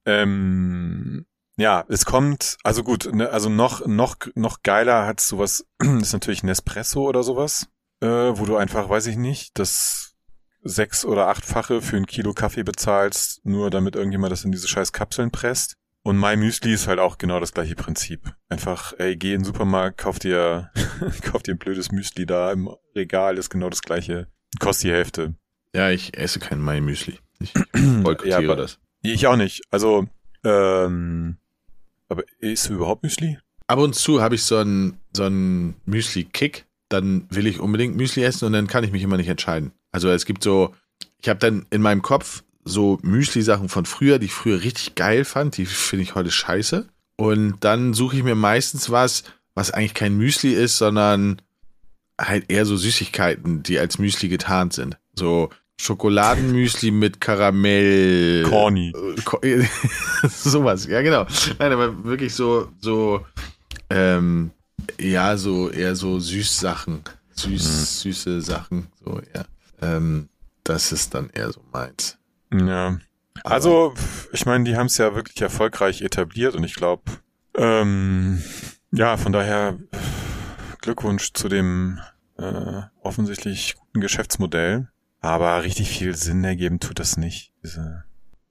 ähm, ja, es kommt, also gut, ne, also noch, noch, noch geiler hat sowas, [clears throat] ist natürlich Nespresso oder sowas, äh, wo du einfach, weiß ich nicht, das sechs- oder achtfache für ein Kilo Kaffee bezahlst, nur damit irgendjemand das in diese scheiß Kapseln presst. Und My Müsli ist halt auch genau das gleiche Prinzip. Einfach, ey, geh in den Supermarkt, kauf dir, [laughs] kauf dir ein blödes Müsli da im Regal, ist genau das gleiche. Kostet die Hälfte. Ja, ich esse kein My Müsli. Ich [clears throat] boykottiere ja, das. Ich auch nicht. Also, ähm, aber isst du überhaupt Müsli? Ab und zu habe ich so einen so einen Müsli-Kick. Dann will ich unbedingt Müsli essen und dann kann ich mich immer nicht entscheiden. Also es gibt so, ich habe dann in meinem Kopf so Müsli-Sachen von früher, die ich früher richtig geil fand, die finde ich heute scheiße. Und dann suche ich mir meistens was, was eigentlich kein Müsli ist, sondern halt eher so Süßigkeiten, die als Müsli getarnt sind. So Schokoladenmüsli mit Karamell. Corny. [laughs] Sowas, ja genau. Nein, aber wirklich so, so, ähm, ja, so eher so Süßsachen. Süß, mhm. süße Sachen. So, ja. Ähm, das ist dann eher so meins. Ja. Also, ich meine, die haben es ja wirklich erfolgreich etabliert und ich glaube, ähm, ja, von daher Glückwunsch zu dem äh, offensichtlich guten Geschäftsmodell. Aber richtig viel Sinn ergeben tut das nicht. Diese,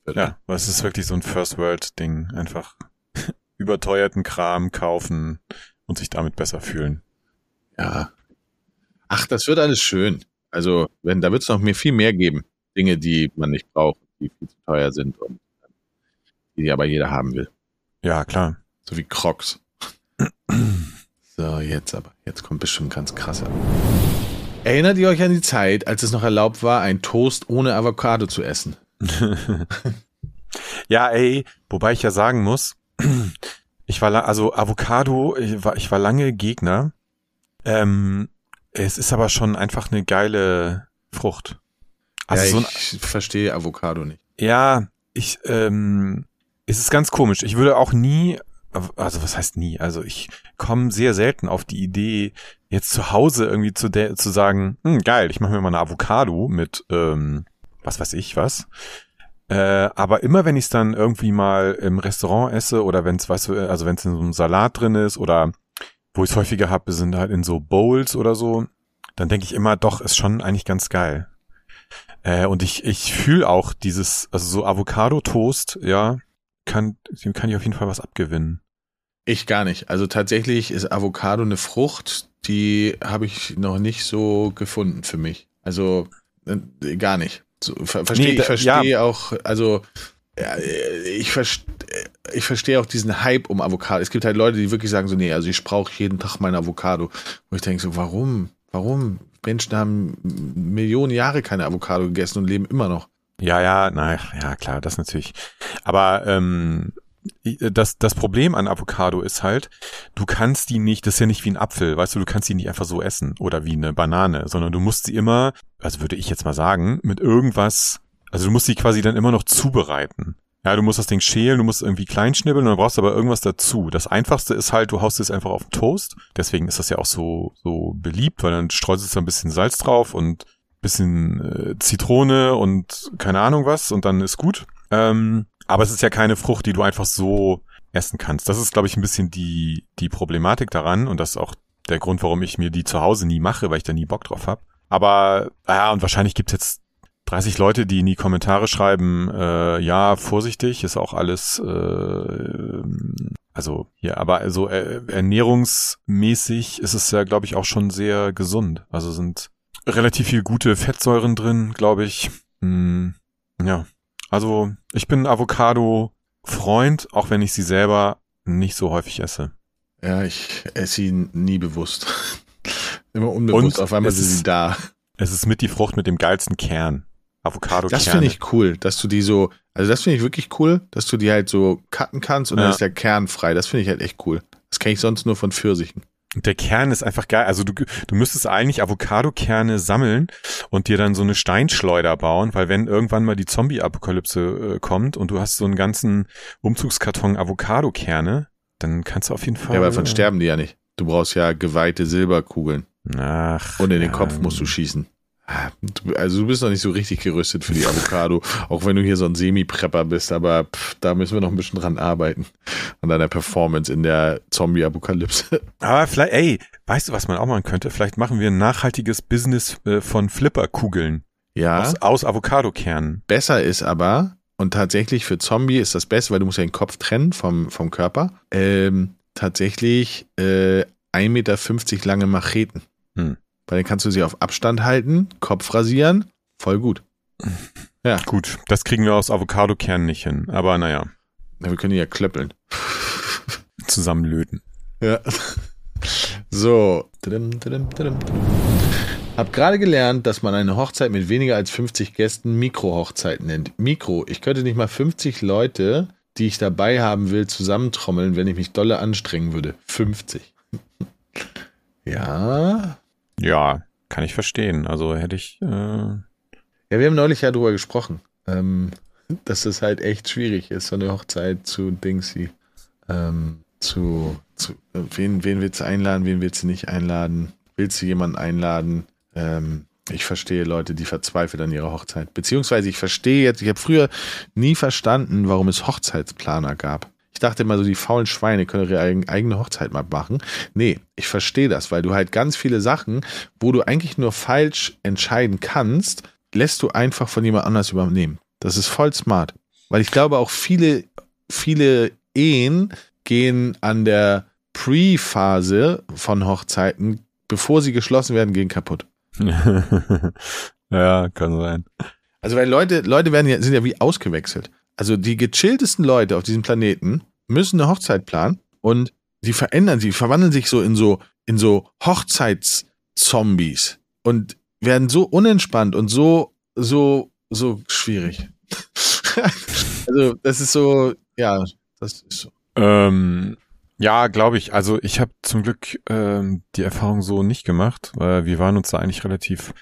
ja, was ist wirklich so ein First World Ding. Einfach [laughs] überteuerten Kram kaufen und sich damit besser fühlen. Ja. Ach, das wird alles schön. Also, wenn, da wird es noch mir viel mehr geben. Dinge, die man nicht braucht, die viel zu teuer sind und die aber jeder haben will. Ja, klar. So wie Crocs. [clears throat] so, jetzt aber. Jetzt kommt bestimmt ganz krasser. Erinnert ihr euch an die Zeit, als es noch erlaubt war, ein Toast ohne Avocado zu essen? [laughs] ja, ey, wobei ich ja sagen muss, [clears throat] ich war, also Avocado, ich war, ich war lange Gegner. Ähm, es ist aber schon einfach eine geile Frucht. Also ja, so ich verstehe Avocado nicht. Ja, ich, ähm, es ist ganz komisch. Ich würde auch nie also was heißt nie? Also ich komme sehr selten auf die Idee, jetzt zu Hause irgendwie zu, de zu sagen, hm, geil, ich mache mir mal eine Avocado mit, ähm, was weiß ich was. Äh, aber immer wenn ich es dann irgendwie mal im Restaurant esse oder wenn es, weißt du, also wenn es in so einem Salat drin ist oder wo ich es häufiger habe, sind halt in so Bowls oder so, dann denke ich immer, doch, ist schon eigentlich ganz geil. Äh, und ich, ich fühle auch dieses, also so Avocado-Toast, ja, kann, kann ich auf jeden Fall was abgewinnen. Ich gar nicht. Also tatsächlich ist Avocado eine Frucht, die habe ich noch nicht so gefunden für mich. Also äh, gar nicht. So, ver verstehe, nee, ich verstehe ja. auch, also ja, ich, verstehe, ich verstehe auch diesen Hype um Avocado. Es gibt halt Leute, die wirklich sagen so, nee, also ich brauche jeden Tag meine Avocado. Wo ich denke so, warum? Warum? Menschen haben Millionen Jahre keine Avocado gegessen und leben immer noch. Ja, ja, na ja, klar, das natürlich. Aber ähm, das, das Problem an Avocado ist halt, du kannst die nicht, das ist ja nicht wie ein Apfel, weißt du, du kannst die nicht einfach so essen oder wie eine Banane, sondern du musst sie immer, also würde ich jetzt mal sagen, mit irgendwas, also du musst sie quasi dann immer noch zubereiten. Ja, du musst das Ding schälen, du musst irgendwie klein schnibbeln und dann brauchst du aber irgendwas dazu. Das einfachste ist halt, du haust es einfach auf den Toast. Deswegen ist das ja auch so, so beliebt, weil dann streust du ein bisschen Salz drauf und bisschen äh, Zitrone und keine Ahnung was und dann ist gut. Ähm, aber es ist ja keine Frucht, die du einfach so essen kannst. Das ist, glaube ich, ein bisschen die, die Problematik daran und das ist auch der Grund, warum ich mir die zu Hause nie mache, weil ich da nie Bock drauf habe. Aber ja, und wahrscheinlich gibt's jetzt 30 Leute, die in die Kommentare schreiben, äh, ja, vorsichtig, ist auch alles, äh, also ja, aber also äh, ernährungsmäßig ist es ja, glaube ich, auch schon sehr gesund. Also sind relativ viel gute Fettsäuren drin, glaube ich. Hm, ja, also ich bin Avocado-Freund, auch wenn ich sie selber nicht so häufig esse. Ja, ich esse ihn nie bewusst. [laughs] Immer unbewusst, Und auf einmal es sind sie ist- da. Es ist mit die Frucht mit dem geilsten Kern. Avocado-Kerne. Das finde ich cool, dass du die so, also das finde ich wirklich cool, dass du die halt so cutten kannst und Ja. dann ist der Kern frei. Das finde ich halt echt cool. Das kenne ich sonst nur von Pfirsichen. Und der Kern ist einfach geil. Also du, du müsstest eigentlich Avocado-Kerne sammeln und dir dann so eine Steinschleuder bauen, weil wenn irgendwann mal die Zombie-Apokalypse äh, kommt und du hast so einen ganzen Umzugskarton Avocado-Kerne, dann kannst du auf jeden Fall. Ja, aber davon sterben die ja nicht. Du brauchst ja geweihte Silberkugeln Ach, und in den. Kopf musst du schießen. Also du bist noch nicht so richtig gerüstet für die Avocado, [laughs] auch wenn du hier so ein Semi-Prepper bist, aber pff, da müssen wir noch ein bisschen dran arbeiten. An deiner Performance in der Zombie-Apokalypse. [laughs] Aber vielleicht, ey, weißt du, was man auch machen könnte? Vielleicht machen wir ein nachhaltiges Business äh, von Flipperkugeln Ja. aus, aus Avocado-Kernen. Besser ist aber, und tatsächlich für Zombie ist das Beste, weil du musst ja den Kopf trennen vom, vom Körper, ähm, tatsächlich äh, 1,50 Meter lange Macheten. Hm. Weil dann kannst du sie auf Abstand halten, Kopf rasieren, voll gut. [laughs] Gut, das kriegen wir aus Avocado-Kernen nicht hin. Aber naja, Ja, wir können die ja klöppeln. [laughs] zusammenlöten. Ja. So. Hab gerade gelernt, dass man eine Hochzeit mit weniger als 50 Gästen Mikrohochzeit nennt. Mikro. Ich könnte nicht mal 50 Leute, die ich dabei haben will, zusammentrommeln, wenn ich mich dolle anstrengen würde. 50. [laughs] Ja. Ja, kann ich verstehen. Also hätte ich. Äh, Ja, wir haben neulich ja drüber gesprochen, ähm, dass es halt echt schwierig ist, so eine Hochzeit zu Dingsy. Ähm, zu, zu wen, wen willst du einladen, wen willst du nicht einladen? Willst du jemanden einladen? Ähm, ich verstehe Leute, die verzweifelt an ihrer Hochzeit. Beziehungsweise ich verstehe jetzt, ich habe früher nie verstanden, warum es Hochzeitsplaner gab. Ich dachte immer so, die faulen Schweine können ihre eigen- eigene Hochzeit mal machen. Nee, ich verstehe das, weil du halt ganz viele Sachen, wo du eigentlich nur falsch entscheiden kannst, lässt du einfach von jemand anders übernehmen. Das ist voll smart. Weil ich glaube auch viele, viele Ehen gehen an der Pre-Phase von Hochzeiten, bevor sie geschlossen werden, gehen kaputt. [laughs] ja, kann sein. Also weil Leute, Leute werden ja, sind ja wie ausgewechselt. Also die gechilltesten Leute auf diesem Planeten müssen eine Hochzeit planen und die verändern sich, verwandeln sich so in so, in so Hochzeitszombies und werden so unentspannt und so, so, so schwierig. [laughs] also das ist so, ja, das ist so. Ähm, ja, glaube ich. Also ich habe zum Glück ähm, die Erfahrung so nicht gemacht, weil wir waren uns da eigentlich relativ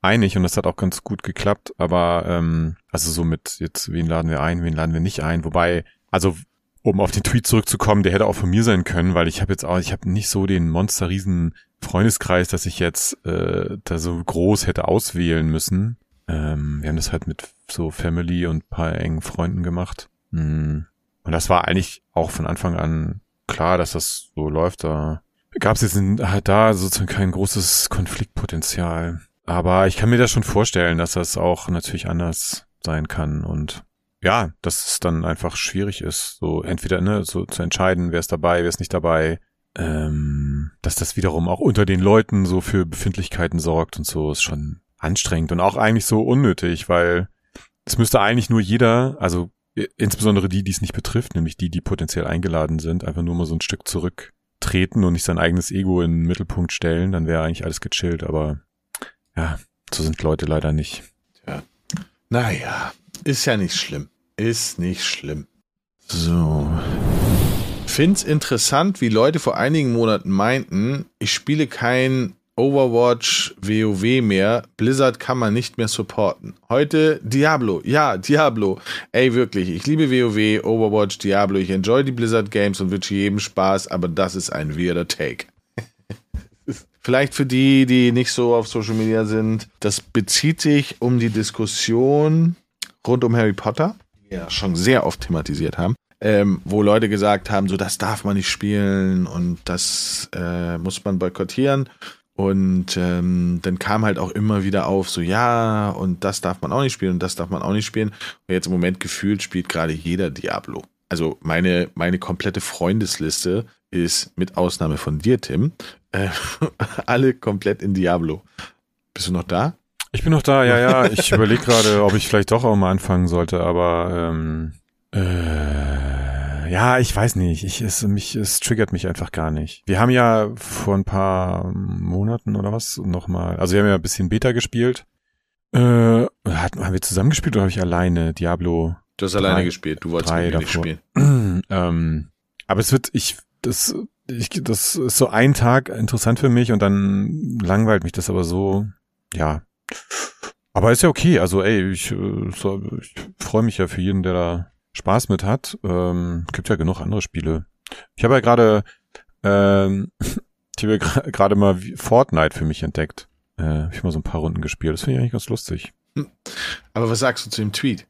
einig und das hat auch ganz gut geklappt. Aber ähm, also so mit jetzt, wen laden wir ein, wen laden wir nicht ein. Wobei, also um auf den Tweet zurückzukommen, der hätte auch von mir sein können, weil ich habe jetzt auch, ich habe nicht so den Monsterriesen Freundeskreis, dass ich jetzt äh, da so groß hätte auswählen müssen. Ähm, wir haben das halt mit so Family und paar engen Freunden gemacht. Hm. Und das war eigentlich auch von Anfang an klar, dass das so läuft. Da gab es jetzt in, halt da sozusagen kein großes Konfliktpotenzial. Aber ich kann mir das schon vorstellen, dass das auch natürlich anders sein kann und ja, dass es dann einfach schwierig ist, so entweder ne, so zu entscheiden, wer ist dabei, wer ist nicht dabei. Ähm, dass das wiederum auch unter den Leuten so für Befindlichkeiten sorgt und so ist schon anstrengend und auch eigentlich so unnötig, weil es müsste eigentlich nur jeder, also insbesondere die, die es nicht betrifft, nämlich die, die potenziell eingeladen sind, einfach nur mal so ein Stück zurücktreten und nicht sein eigenes Ego in den Mittelpunkt stellen, dann wäre eigentlich alles gechillt, aber ja, so sind Leute leider nicht. Naja, ist ja nicht schlimm. Ist nicht schlimm. So. Find's interessant, wie Leute vor einigen Monaten meinten, ich spiele kein Overwatch WoW mehr. Blizzard kann man nicht mehr supporten. Heute Diablo. Ja, Diablo. Ey, wirklich. Ich liebe WoW, Overwatch, Diablo. Ich enjoy die Blizzard Games und wünsche jedem Spaß, aber das ist ein weirder Take. Vielleicht für die, die nicht so auf Social Media sind, das bezieht sich um die Diskussion rund um Harry Potter, die wir ja schon sehr oft thematisiert haben, ähm, wo Leute gesagt haben, so das darf man nicht spielen und das äh, muss man boykottieren. Und ähm, dann kam halt auch immer wieder auf, so ja, und das darf man auch nicht spielen und das darf man auch nicht spielen. Und jetzt im Moment gefühlt spielt gerade jeder Diablo. Also meine, meine komplette Freundesliste ist mit Ausnahme von dir, Tim, äh, [laughs] alle komplett in Diablo. Bist du noch da? Ich bin noch da, ja, ja. Ich überlege gerade, ob ich vielleicht doch auch mal anfangen sollte, aber ähm, äh, ja, ich weiß nicht. Ich, es, mich, es triggert mich einfach gar nicht. Wir haben ja vor ein paar Monaten oder was nochmal, also wir haben ja ein bisschen Beta gespielt. Äh, hat, haben wir zusammen gespielt oder habe ich alleine Diablo? Du hast alleine gespielt, du wolltest drei nicht davor. spielen. [clears throat] ähm, aber es wird, ich, das, ich, das ist so ein Tag interessant für mich und dann langweilt mich das aber so, ja. Aber ist ja okay. Also ey, ich, äh, so, ich freue mich ja für jeden, der da Spaß mit hat. Ähm, gibt ja genug andere Spiele. Ich habe ja gerade, ähm, [laughs] ich habe ja gerade mal Fortnite für mich entdeckt. Äh, hab ich mal so ein paar Runden gespielt. Das finde ich eigentlich ganz lustig. Aber was sagst du zu dem Tweet?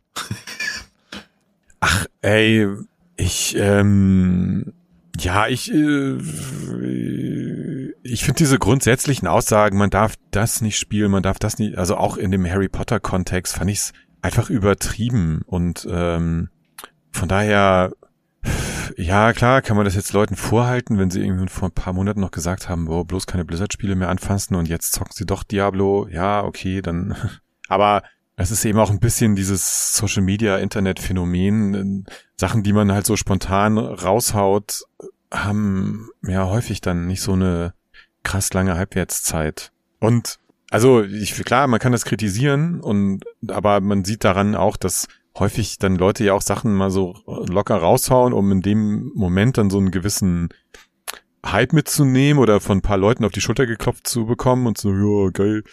Ach, ey, ich, ähm, ja, ich, äh, ich finde diese grundsätzlichen Aussagen, man darf das nicht spielen, man darf das nicht, also auch in dem Harry Potter Kontext fand ich es einfach übertrieben und ähm, von daher, ja klar, kann man das jetzt Leuten vorhalten, wenn sie irgendwie vor ein paar Monaten noch gesagt haben, boah, bloß keine Blizzard-Spiele mehr anfassen und jetzt zocken sie doch Diablo, ja, okay, dann, [laughs] aber es ist eben auch ein bisschen dieses Social Media Internet Phänomen. Sachen, die man halt so spontan raushaut, haben ja häufig dann nicht so eine krass lange Halbwertszeit. Und also ich klar, man kann das kritisieren und aber man sieht daran auch, dass häufig dann Leute ja auch Sachen mal so locker raushauen, um in dem Moment dann so einen gewissen Hype mitzunehmen oder von ein paar Leuten auf die Schulter geklopft zu bekommen und so, ja, geil,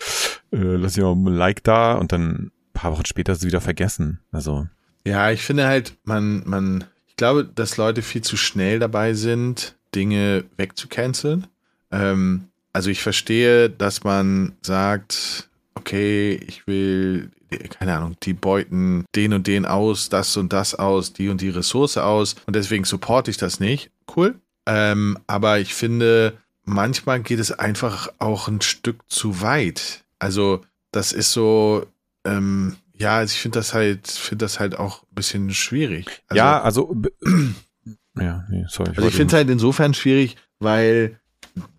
äh, lass ich mal ein Like da und dann paar Wochen später ist wieder vergessen. Also, Ja, ich finde halt, man, man, ich glaube, dass Leute viel zu schnell dabei sind, Dinge wegzucanceln. Ähm, also ich verstehe, dass man sagt, okay, ich will, keine Ahnung, die beuten den und den aus, das und das aus, die und die Ressource aus und deswegen supporte ich das nicht. Cool. Ähm, aber ich finde, manchmal geht es einfach auch ein Stück zu weit. Also das ist so, ähm, ja, also ich finde das halt, finde das halt auch ein bisschen schwierig. Also, ja, also, [clears throat] ja, nee, sorry. also ich finde es halt insofern schwierig, weil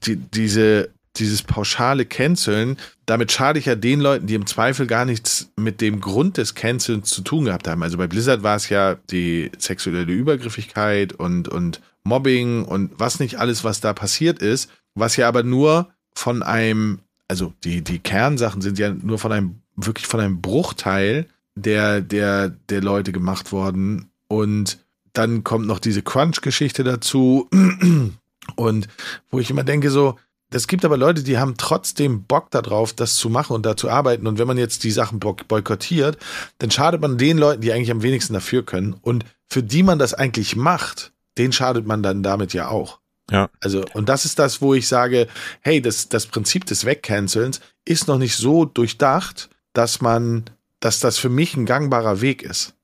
die, diese, dieses pauschale Canceln, damit schade ich ja den Leuten, die im Zweifel gar nichts mit dem Grund des Cancelns zu tun gehabt haben. Also bei Blizzard war es ja die sexuelle Übergriffigkeit und, und Mobbing und was nicht alles, was da passiert ist, was ja aber nur von einem, also die, die Kernsachen sind ja nur von einem, wirklich von einem Bruchteil der, der, der Leute gemacht worden. Und dann kommt noch diese Crunch-Geschichte dazu. [clears throat] Und wo ich immer denke, so, es gibt aber Leute, die haben trotzdem Bock darauf, das zu machen und da zu arbeiten. Und wenn man jetzt die Sachen bock- boykottiert, dann schadet man den Leuten, die eigentlich am wenigsten dafür können. Und für die man das eigentlich macht, den schadet man dann damit ja auch. Ja. Also, und das ist das, wo ich sage, hey, das, das Prinzip des Wegcancelns ist noch nicht so durchdacht, dass man, dass das für mich ein gangbarer Weg ist.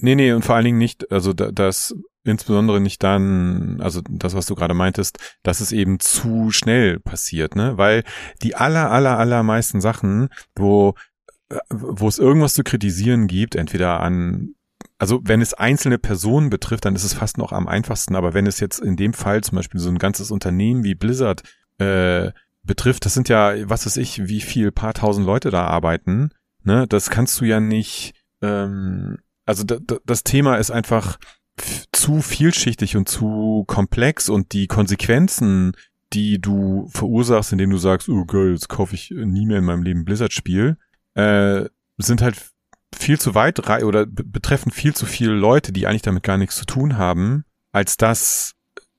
Nee, nee, und vor allen Dingen nicht, also da, das insbesondere nicht dann, also das, was du gerade meintest, dass es eben zu schnell passiert, ne? Weil die aller, aller, allermeisten Sachen, wo, wo es irgendwas zu kritisieren gibt, entweder an, also wenn es einzelne Personen betrifft, dann ist es fast noch am einfachsten, aber wenn es jetzt in dem Fall zum Beispiel so ein ganzes Unternehmen wie Blizzard äh, betrifft, das sind ja, was weiß ich, wie viel paar tausend Leute da arbeiten, ne? Das kannst du ja nicht, ähm, also da, da, das Thema ist einfach zu vielschichtig und zu komplex und die Konsequenzen, die du verursachst, indem du sagst, oh geil, jetzt kaufe ich nie mehr in meinem Leben Blizzard-Spiel, äh, sind halt viel zu weit oder be- betreffen viel zu viele Leute, die eigentlich damit gar nichts zu tun haben, als dass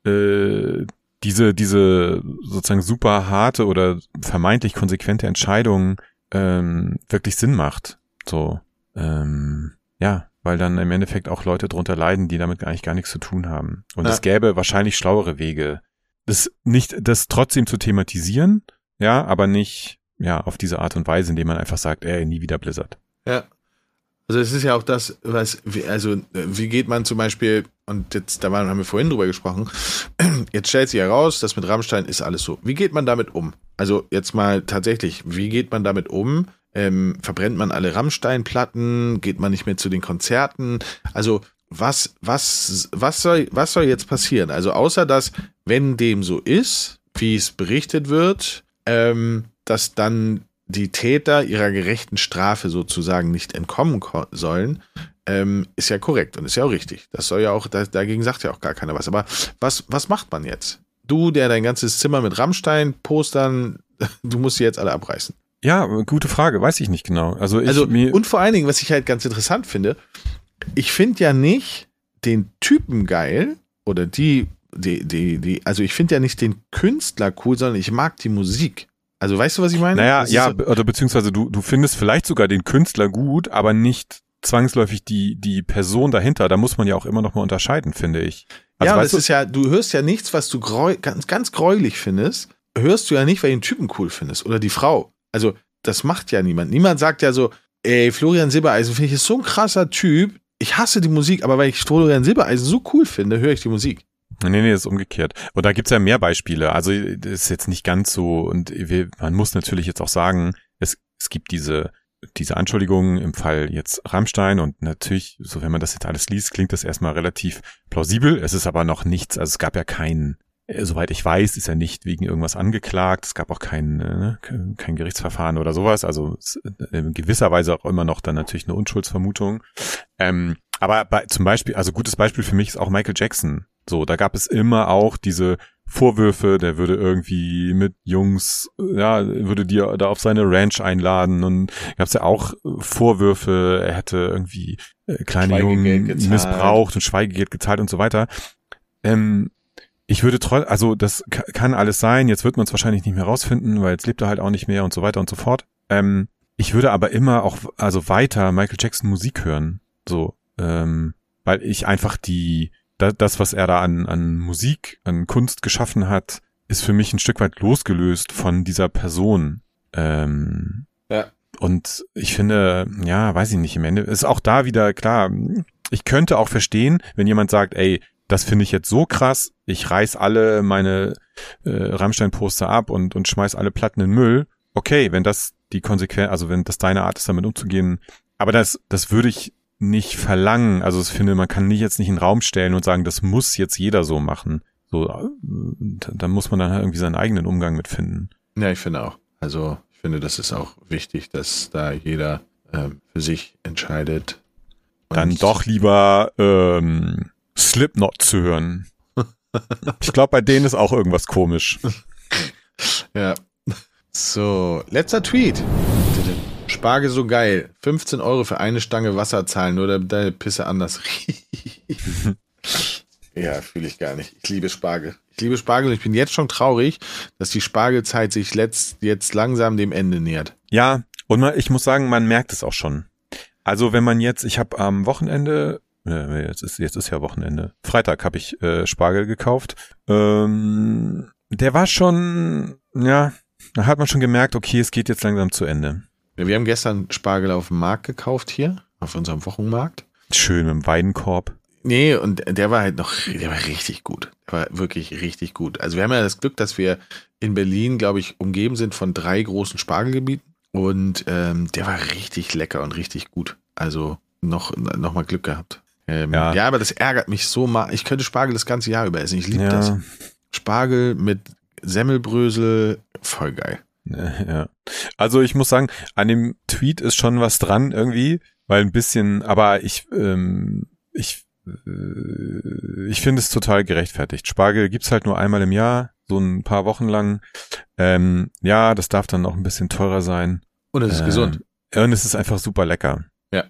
äh, diese diese sozusagen super harte oder vermeintlich konsequente Entscheidung ähm, wirklich Sinn macht. So, ähm, ja, weil dann im Endeffekt auch Leute drunter leiden, die damit eigentlich gar nichts zu tun haben. Und Ja. es gäbe wahrscheinlich schlauere Wege, das nicht, das trotzdem zu thematisieren, ja, aber nicht, ja, auf diese Art und Weise, indem man einfach sagt, ey, nie wieder Blizzard. Ja. Also es ist ja auch das, was, also wie geht man zum Beispiel, und jetzt, da haben wir vorhin drüber gesprochen, [clears throat] jetzt stellt sich heraus, das mit Rammstein ist alles so. Wie geht man damit um? Also jetzt mal tatsächlich, wie geht man damit um? Ähm, verbrennt man alle Rammstein-Platten? Geht man nicht mehr zu den Konzerten? Also was, was, was soll, was soll jetzt passieren? Also außer dass, wenn dem so ist, wie es berichtet wird, ähm, dass dann die Täter ihrer gerechten Strafe sozusagen nicht entkommen ko- sollen, ähm, ist ja korrekt und ist ja auch richtig. Das soll ja auch, da, dagegen sagt ja auch gar keiner was. Aber was, was macht man jetzt? Du, der dein ganzes Zimmer mit Rammstein-Postern, [laughs] du musst sie jetzt alle abreißen. Ja, gute Frage, weiß ich nicht genau. Also, ich, Also, und vor allen Dingen, was ich halt ganz interessant finde, ich finde ja nicht den Typen geil oder die, die, die, die, also ich finde ja nicht den Künstler cool, sondern ich mag die Musik. Also weißt du, was ich meine? naja, Das ja, so- oder beziehungsweise du, du findest vielleicht sogar den Künstler gut, aber nicht zwangsläufig die, die Person dahinter. Da muss man ja auch immer noch mal unterscheiden, finde ich. Also, ja, das ist ja, du hörst ja nichts, was du greu, ganz, ganz gräulich findest, hörst du ja nicht, weil du den Typen cool findest oder die Frau. Also, das macht ja niemand. Niemand sagt ja so, ey, Florian Silbereisen finde ich ist so ein krasser Typ. Ich hasse die Musik, aber weil ich Florian Silbereisen so cool finde, höre ich die Musik. Nee, nee, ist umgekehrt. Und da gibt's ja mehr Beispiele. Also ist jetzt nicht ganz so. Und man muss natürlich jetzt auch sagen, es, es gibt diese, diese Anschuldigungen im Fall jetzt Rammstein und natürlich, so wenn man das jetzt alles liest, klingt das erstmal relativ plausibel. Es ist aber noch nichts, also es gab ja keinen, äh, soweit ich weiß, ist er nicht wegen irgendwas angeklagt. Es gab auch kein, äh, ne, kein Gerichtsverfahren oder sowas. Also äh, in gewisser Weise auch immer noch dann natürlich eine Unschuldsvermutung. Ähm, aber bei, zum Beispiel, also gutes Beispiel für mich ist auch Michael Jackson. So, da gab es immer auch diese Vorwürfe, der würde irgendwie mit Jungs, ja, würde die da auf seine Ranch einladen und gab es ja auch Vorwürfe, er hätte irgendwie äh, kleine Jungen gezahlt. missbraucht und Schweigegeld gezahlt und so weiter. Ähm, ich würde trotzdem, also das ka- kann alles sein, jetzt wird man es wahrscheinlich nicht mehr rausfinden, weil jetzt lebt er halt auch nicht mehr und so weiter und so fort. Ähm, ich würde aber immer auch, also weiter Michael Jackson Musik hören, so, ähm, weil ich einfach die, da, das, was er da an, an Musik, an Kunst geschaffen hat, ist für mich ein Stück weit losgelöst von dieser Person. Ähm, Ja. Und ich finde, ja, weiß ich nicht, im Ende ist auch da wieder klar, ich könnte auch verstehen, wenn jemand sagt, ey, das finde ich jetzt so krass, ich reiß alle meine äh, Rammstein-Poster ab und, und schmeiß alle Platten in Müll. Okay, wenn das die Konsequenz, also wenn das deine Art ist, damit umzugehen, aber das, das würde ich nicht verlangen. Also ich finde, man kann nicht jetzt nicht in den Raum stellen und sagen, das muss jetzt jeder so machen. So, äh, da muss man dann halt irgendwie seinen eigenen Umgang mit finden. Ja, ich finde auch. Also, ich finde, das ist auch wichtig, dass da jeder ähm, für sich entscheidet. Dann doch lieber ähm, Slipknot zu hören. [laughs] Ich glaube, bei denen ist auch irgendwas komisch. [laughs] Ja. So, letzter Tweet. Spargel so geil. 15 Euro für eine Stange Wasser zahlen, nur damit deine Pisse anders riecht. ja, fühle ich gar nicht. Ich liebe Spargel. Ich liebe Spargel und ich bin jetzt schon traurig, dass die Spargelzeit sich letzt, jetzt langsam dem Ende nähert. Ja, und man, ich muss sagen, man merkt es auch schon. Also wenn man jetzt, ich habe am Wochenende, äh, jetzt ist jetzt ist ja Wochenende, Freitag habe ich äh, Spargel gekauft. Ähm, der war schon, ja, da hat man schon gemerkt, okay, es geht jetzt langsam zu Ende. Wir haben gestern Spargel auf dem Markt gekauft hier, auf unserem Wochenmarkt. Schön im Weidenkorb. Nee, und der war halt noch, der war richtig gut. Der war wirklich richtig gut. Also wir haben ja das Glück, dass wir in Berlin, glaube ich, umgeben sind von drei großen Spargelgebieten. Und ähm, der war richtig lecker und richtig gut. Also noch, noch mal Glück gehabt. Ähm, ja. Ja. aber das ärgert mich so mal. Ich könnte Spargel das ganze Jahr über essen. Ich liebe Ja, das. Spargel mit Semmelbrösel, voll geil. [laughs] ja. Also ich muss sagen, an dem Tweet ist schon was dran irgendwie, weil ein bisschen, aber ich, ähm, ich, äh, ich finde es total gerechtfertigt. Spargel gibt's halt nur einmal im Jahr, so ein paar Wochen lang. Ähm, ja, das darf dann auch ein bisschen teurer sein. Und es ist Ähm, gesund. Und es ist einfach super lecker. Ja.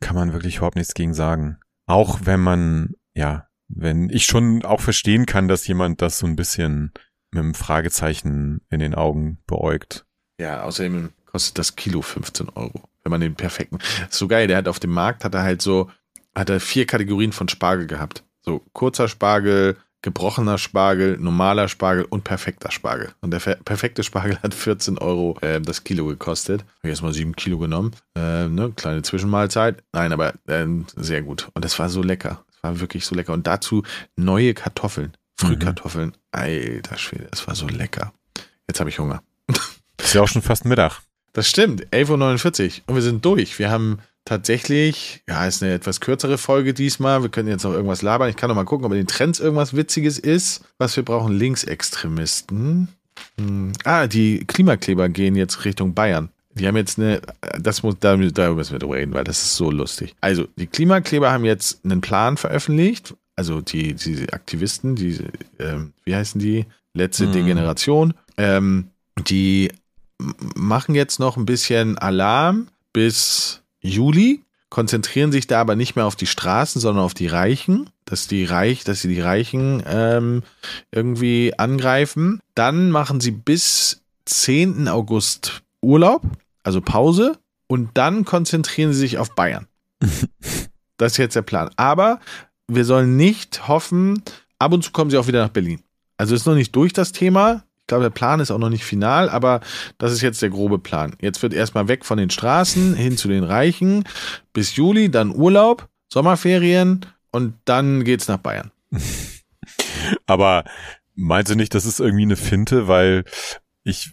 Kann man wirklich überhaupt nichts gegen sagen. Auch wenn man, ja, wenn ich schon auch verstehen kann, dass jemand das so ein bisschen mit einem Fragezeichen in den Augen beäugt. Ja, außerdem kostet das Kilo 15 Euro, wenn man den perfekten. So geil, der hat auf dem Markt, hat er halt so, hat er vier Kategorien von Spargel gehabt. So kurzer Spargel, gebrochener Spargel, normaler Spargel und perfekter Spargel. Und der perfekte Spargel [laughs] hat 14 Euro äh, das Kilo gekostet. Habe ich erstmal sieben Kilo genommen. Äh, ne, kleine Zwischenmahlzeit. Nein, aber ähm, sehr gut. Und das war so lecker. Es war wirklich so lecker. Und dazu neue Kartoffeln. Frühkartoffeln. Alter Schwede, das war so lecker. Jetzt habe ich Hunger. [laughs] Ist ja auch schon fast Mittag. Das stimmt, 11.49 Uhr und wir sind durch. Wir haben tatsächlich, ja, ist eine etwas kürzere Folge diesmal. Wir können jetzt noch irgendwas labern. Ich kann noch mal gucken, ob in den Trends irgendwas Witziges ist. Was wir brauchen, Linksextremisten. Hm. Ah, die Klimakleber gehen jetzt Richtung Bayern. die haben jetzt eine, das muss, da, da müssen wir drüber reden, weil das ist so lustig. Also, die Klimakleber haben jetzt einen Plan veröffentlicht, also die, diese Aktivisten, die, ähm, wie heißen die? Letzte Mhm. Degeneration, ähm, die machen jetzt noch ein bisschen Alarm bis Juli, konzentrieren sich da aber nicht mehr auf die Straßen, sondern auf die Reichen, dass die Reich, dass sie die Reichen ähm, irgendwie angreifen. Dann machen sie bis 10. August Urlaub, also Pause, und dann konzentrieren sie sich auf Bayern. [laughs] das ist jetzt der Plan. Aber wir sollen nicht hoffen, ab und zu kommen sie auch wieder nach Berlin. Also ist noch nicht durch das Thema. Ich glaube, der Plan ist auch noch nicht final, aber das ist jetzt der grobe Plan. Jetzt wird erstmal weg von den Straßen hin zu den Reichen bis Juli, dann Urlaub, Sommerferien und dann geht's nach Bayern. [laughs] Aber meinst du nicht, das ist irgendwie eine Finte, weil ich,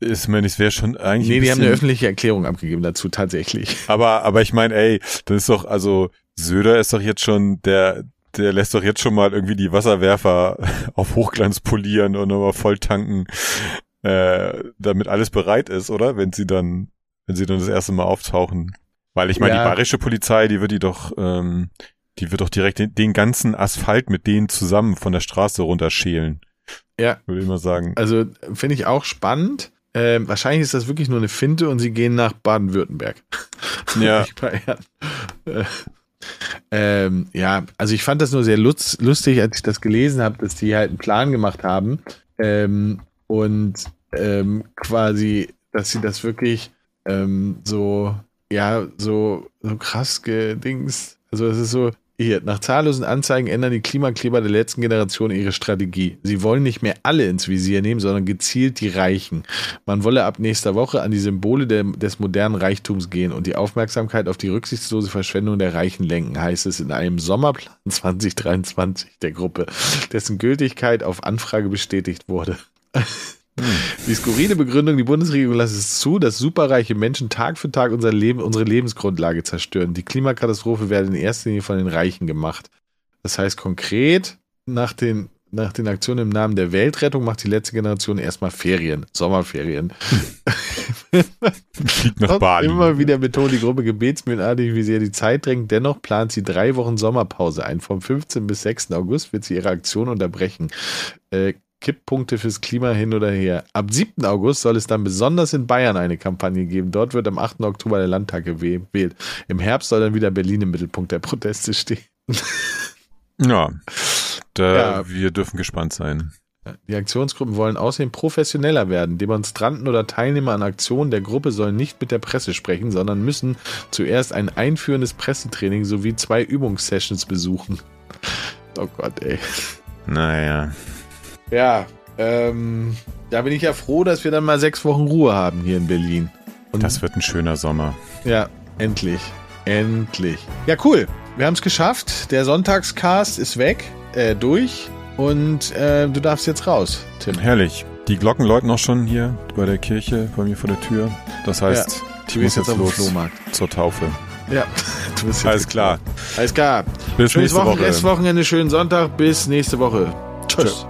ist mir nicht, es wäre schon eigentlich. Nee, die haben eine öffentliche Erklärung abgegeben dazu, tatsächlich. [laughs] Aber, aber ich meine, ey, das ist doch, also Söder ist doch jetzt schon, der, der lässt doch jetzt schon mal irgendwie die Wasserwerfer [laughs] auf Hochglanz polieren und nochmal voll tanken, äh, damit alles bereit ist, oder? Wenn sie dann, wenn sie dann das erste Mal auftauchen. Weil ich meine, Ja. die bayerische Polizei, die wird die doch, ähm, die wird doch direkt den, den ganzen Asphalt mit denen zusammen von der Straße runterschälen. Ja. Würde ich mal sagen. Also finde ich auch spannend. Ähm, wahrscheinlich ist das wirklich nur eine Finte und sie gehen nach Baden-Württemberg. Ja. [laughs] Äh, ähm, ja, also ich fand das nur sehr lutz, lustig, als ich das gelesen habe, dass die halt einen Plan gemacht haben ähm, und ähm, quasi, dass sie das wirklich ähm, so, ja, so, so krass gedings. Also es ist so, hier, nach zahllosen Anzeigen ändern die Klimakleber der letzten Generation ihre Strategie. Sie wollen nicht mehr alle ins Visier nehmen, sondern gezielt die Reichen. Man wolle ab nächster Woche an die Symbole der, des modernen Reichtums gehen und die Aufmerksamkeit auf die rücksichtslose Verschwendung der Reichen lenken, heißt es in einem Sommerplan [laughs] 2023 der Gruppe, dessen Gültigkeit auf Anfrage bestätigt wurde. Die skurrile Begründung, die Bundesregierung lässt es zu, dass superreiche Menschen Tag für Tag unser Leben, unsere Lebensgrundlage zerstören. Die Klimakatastrophe werde in erster Linie von den Reichen gemacht. Das heißt konkret, nach den, nach den Aktionen im Namen der Weltrettung macht die letzte Generation erstmal Ferien, Sommerferien. [laughs] Fliegt nach Bali. Immer wieder betont die Gruppe gebetsmühlenartig, wie sehr die Zeit drängt. Dennoch plant sie drei Wochen Sommerpause ein. Vom 15. bis 6. August wird sie ihre Aktion unterbrechen. Äh, Kipppunkte fürs Klima hin oder her. Ab 7. August soll es dann besonders in Bayern eine Kampagne geben. Dort wird am 8. Oktober der Landtag gewählt. Im Herbst soll dann wieder Berlin im Mittelpunkt der Proteste stehen. [laughs] Ja. Da, Ja. wir dürfen gespannt sein. Die Aktionsgruppen wollen außerdem professioneller werden. Demonstranten oder Teilnehmer an Aktionen der Gruppe sollen nicht mit der Presse sprechen, sondern müssen zuerst ein einführendes Pressetraining sowie zwei Übungssessions besuchen. [laughs] Oh Gott, ey. Naja. Ja, ähm, da bin ich ja froh, dass wir dann mal sechs Wochen Ruhe haben hier in Berlin. Und Das wird ein schöner Sommer. ja, endlich. Endlich. Ja, cool. Wir haben es geschafft. Der Sonntagscast ist weg, äh, durch. Und äh, du darfst jetzt raus, Tim. Herrlich. Die Glocken läuten auch schon hier bei der Kirche, bei mir vor der Tür. Das heißt, ich Du muss jetzt jetzt los Flohmarkt. zur Taufe. Ja, [laughs] du bist jetzt Alles klar. Alles klar. Bis Schönes nächste Wochen, Woche. Restwochenende, schönen Sonntag. Bis nächste Woche. Tschüss.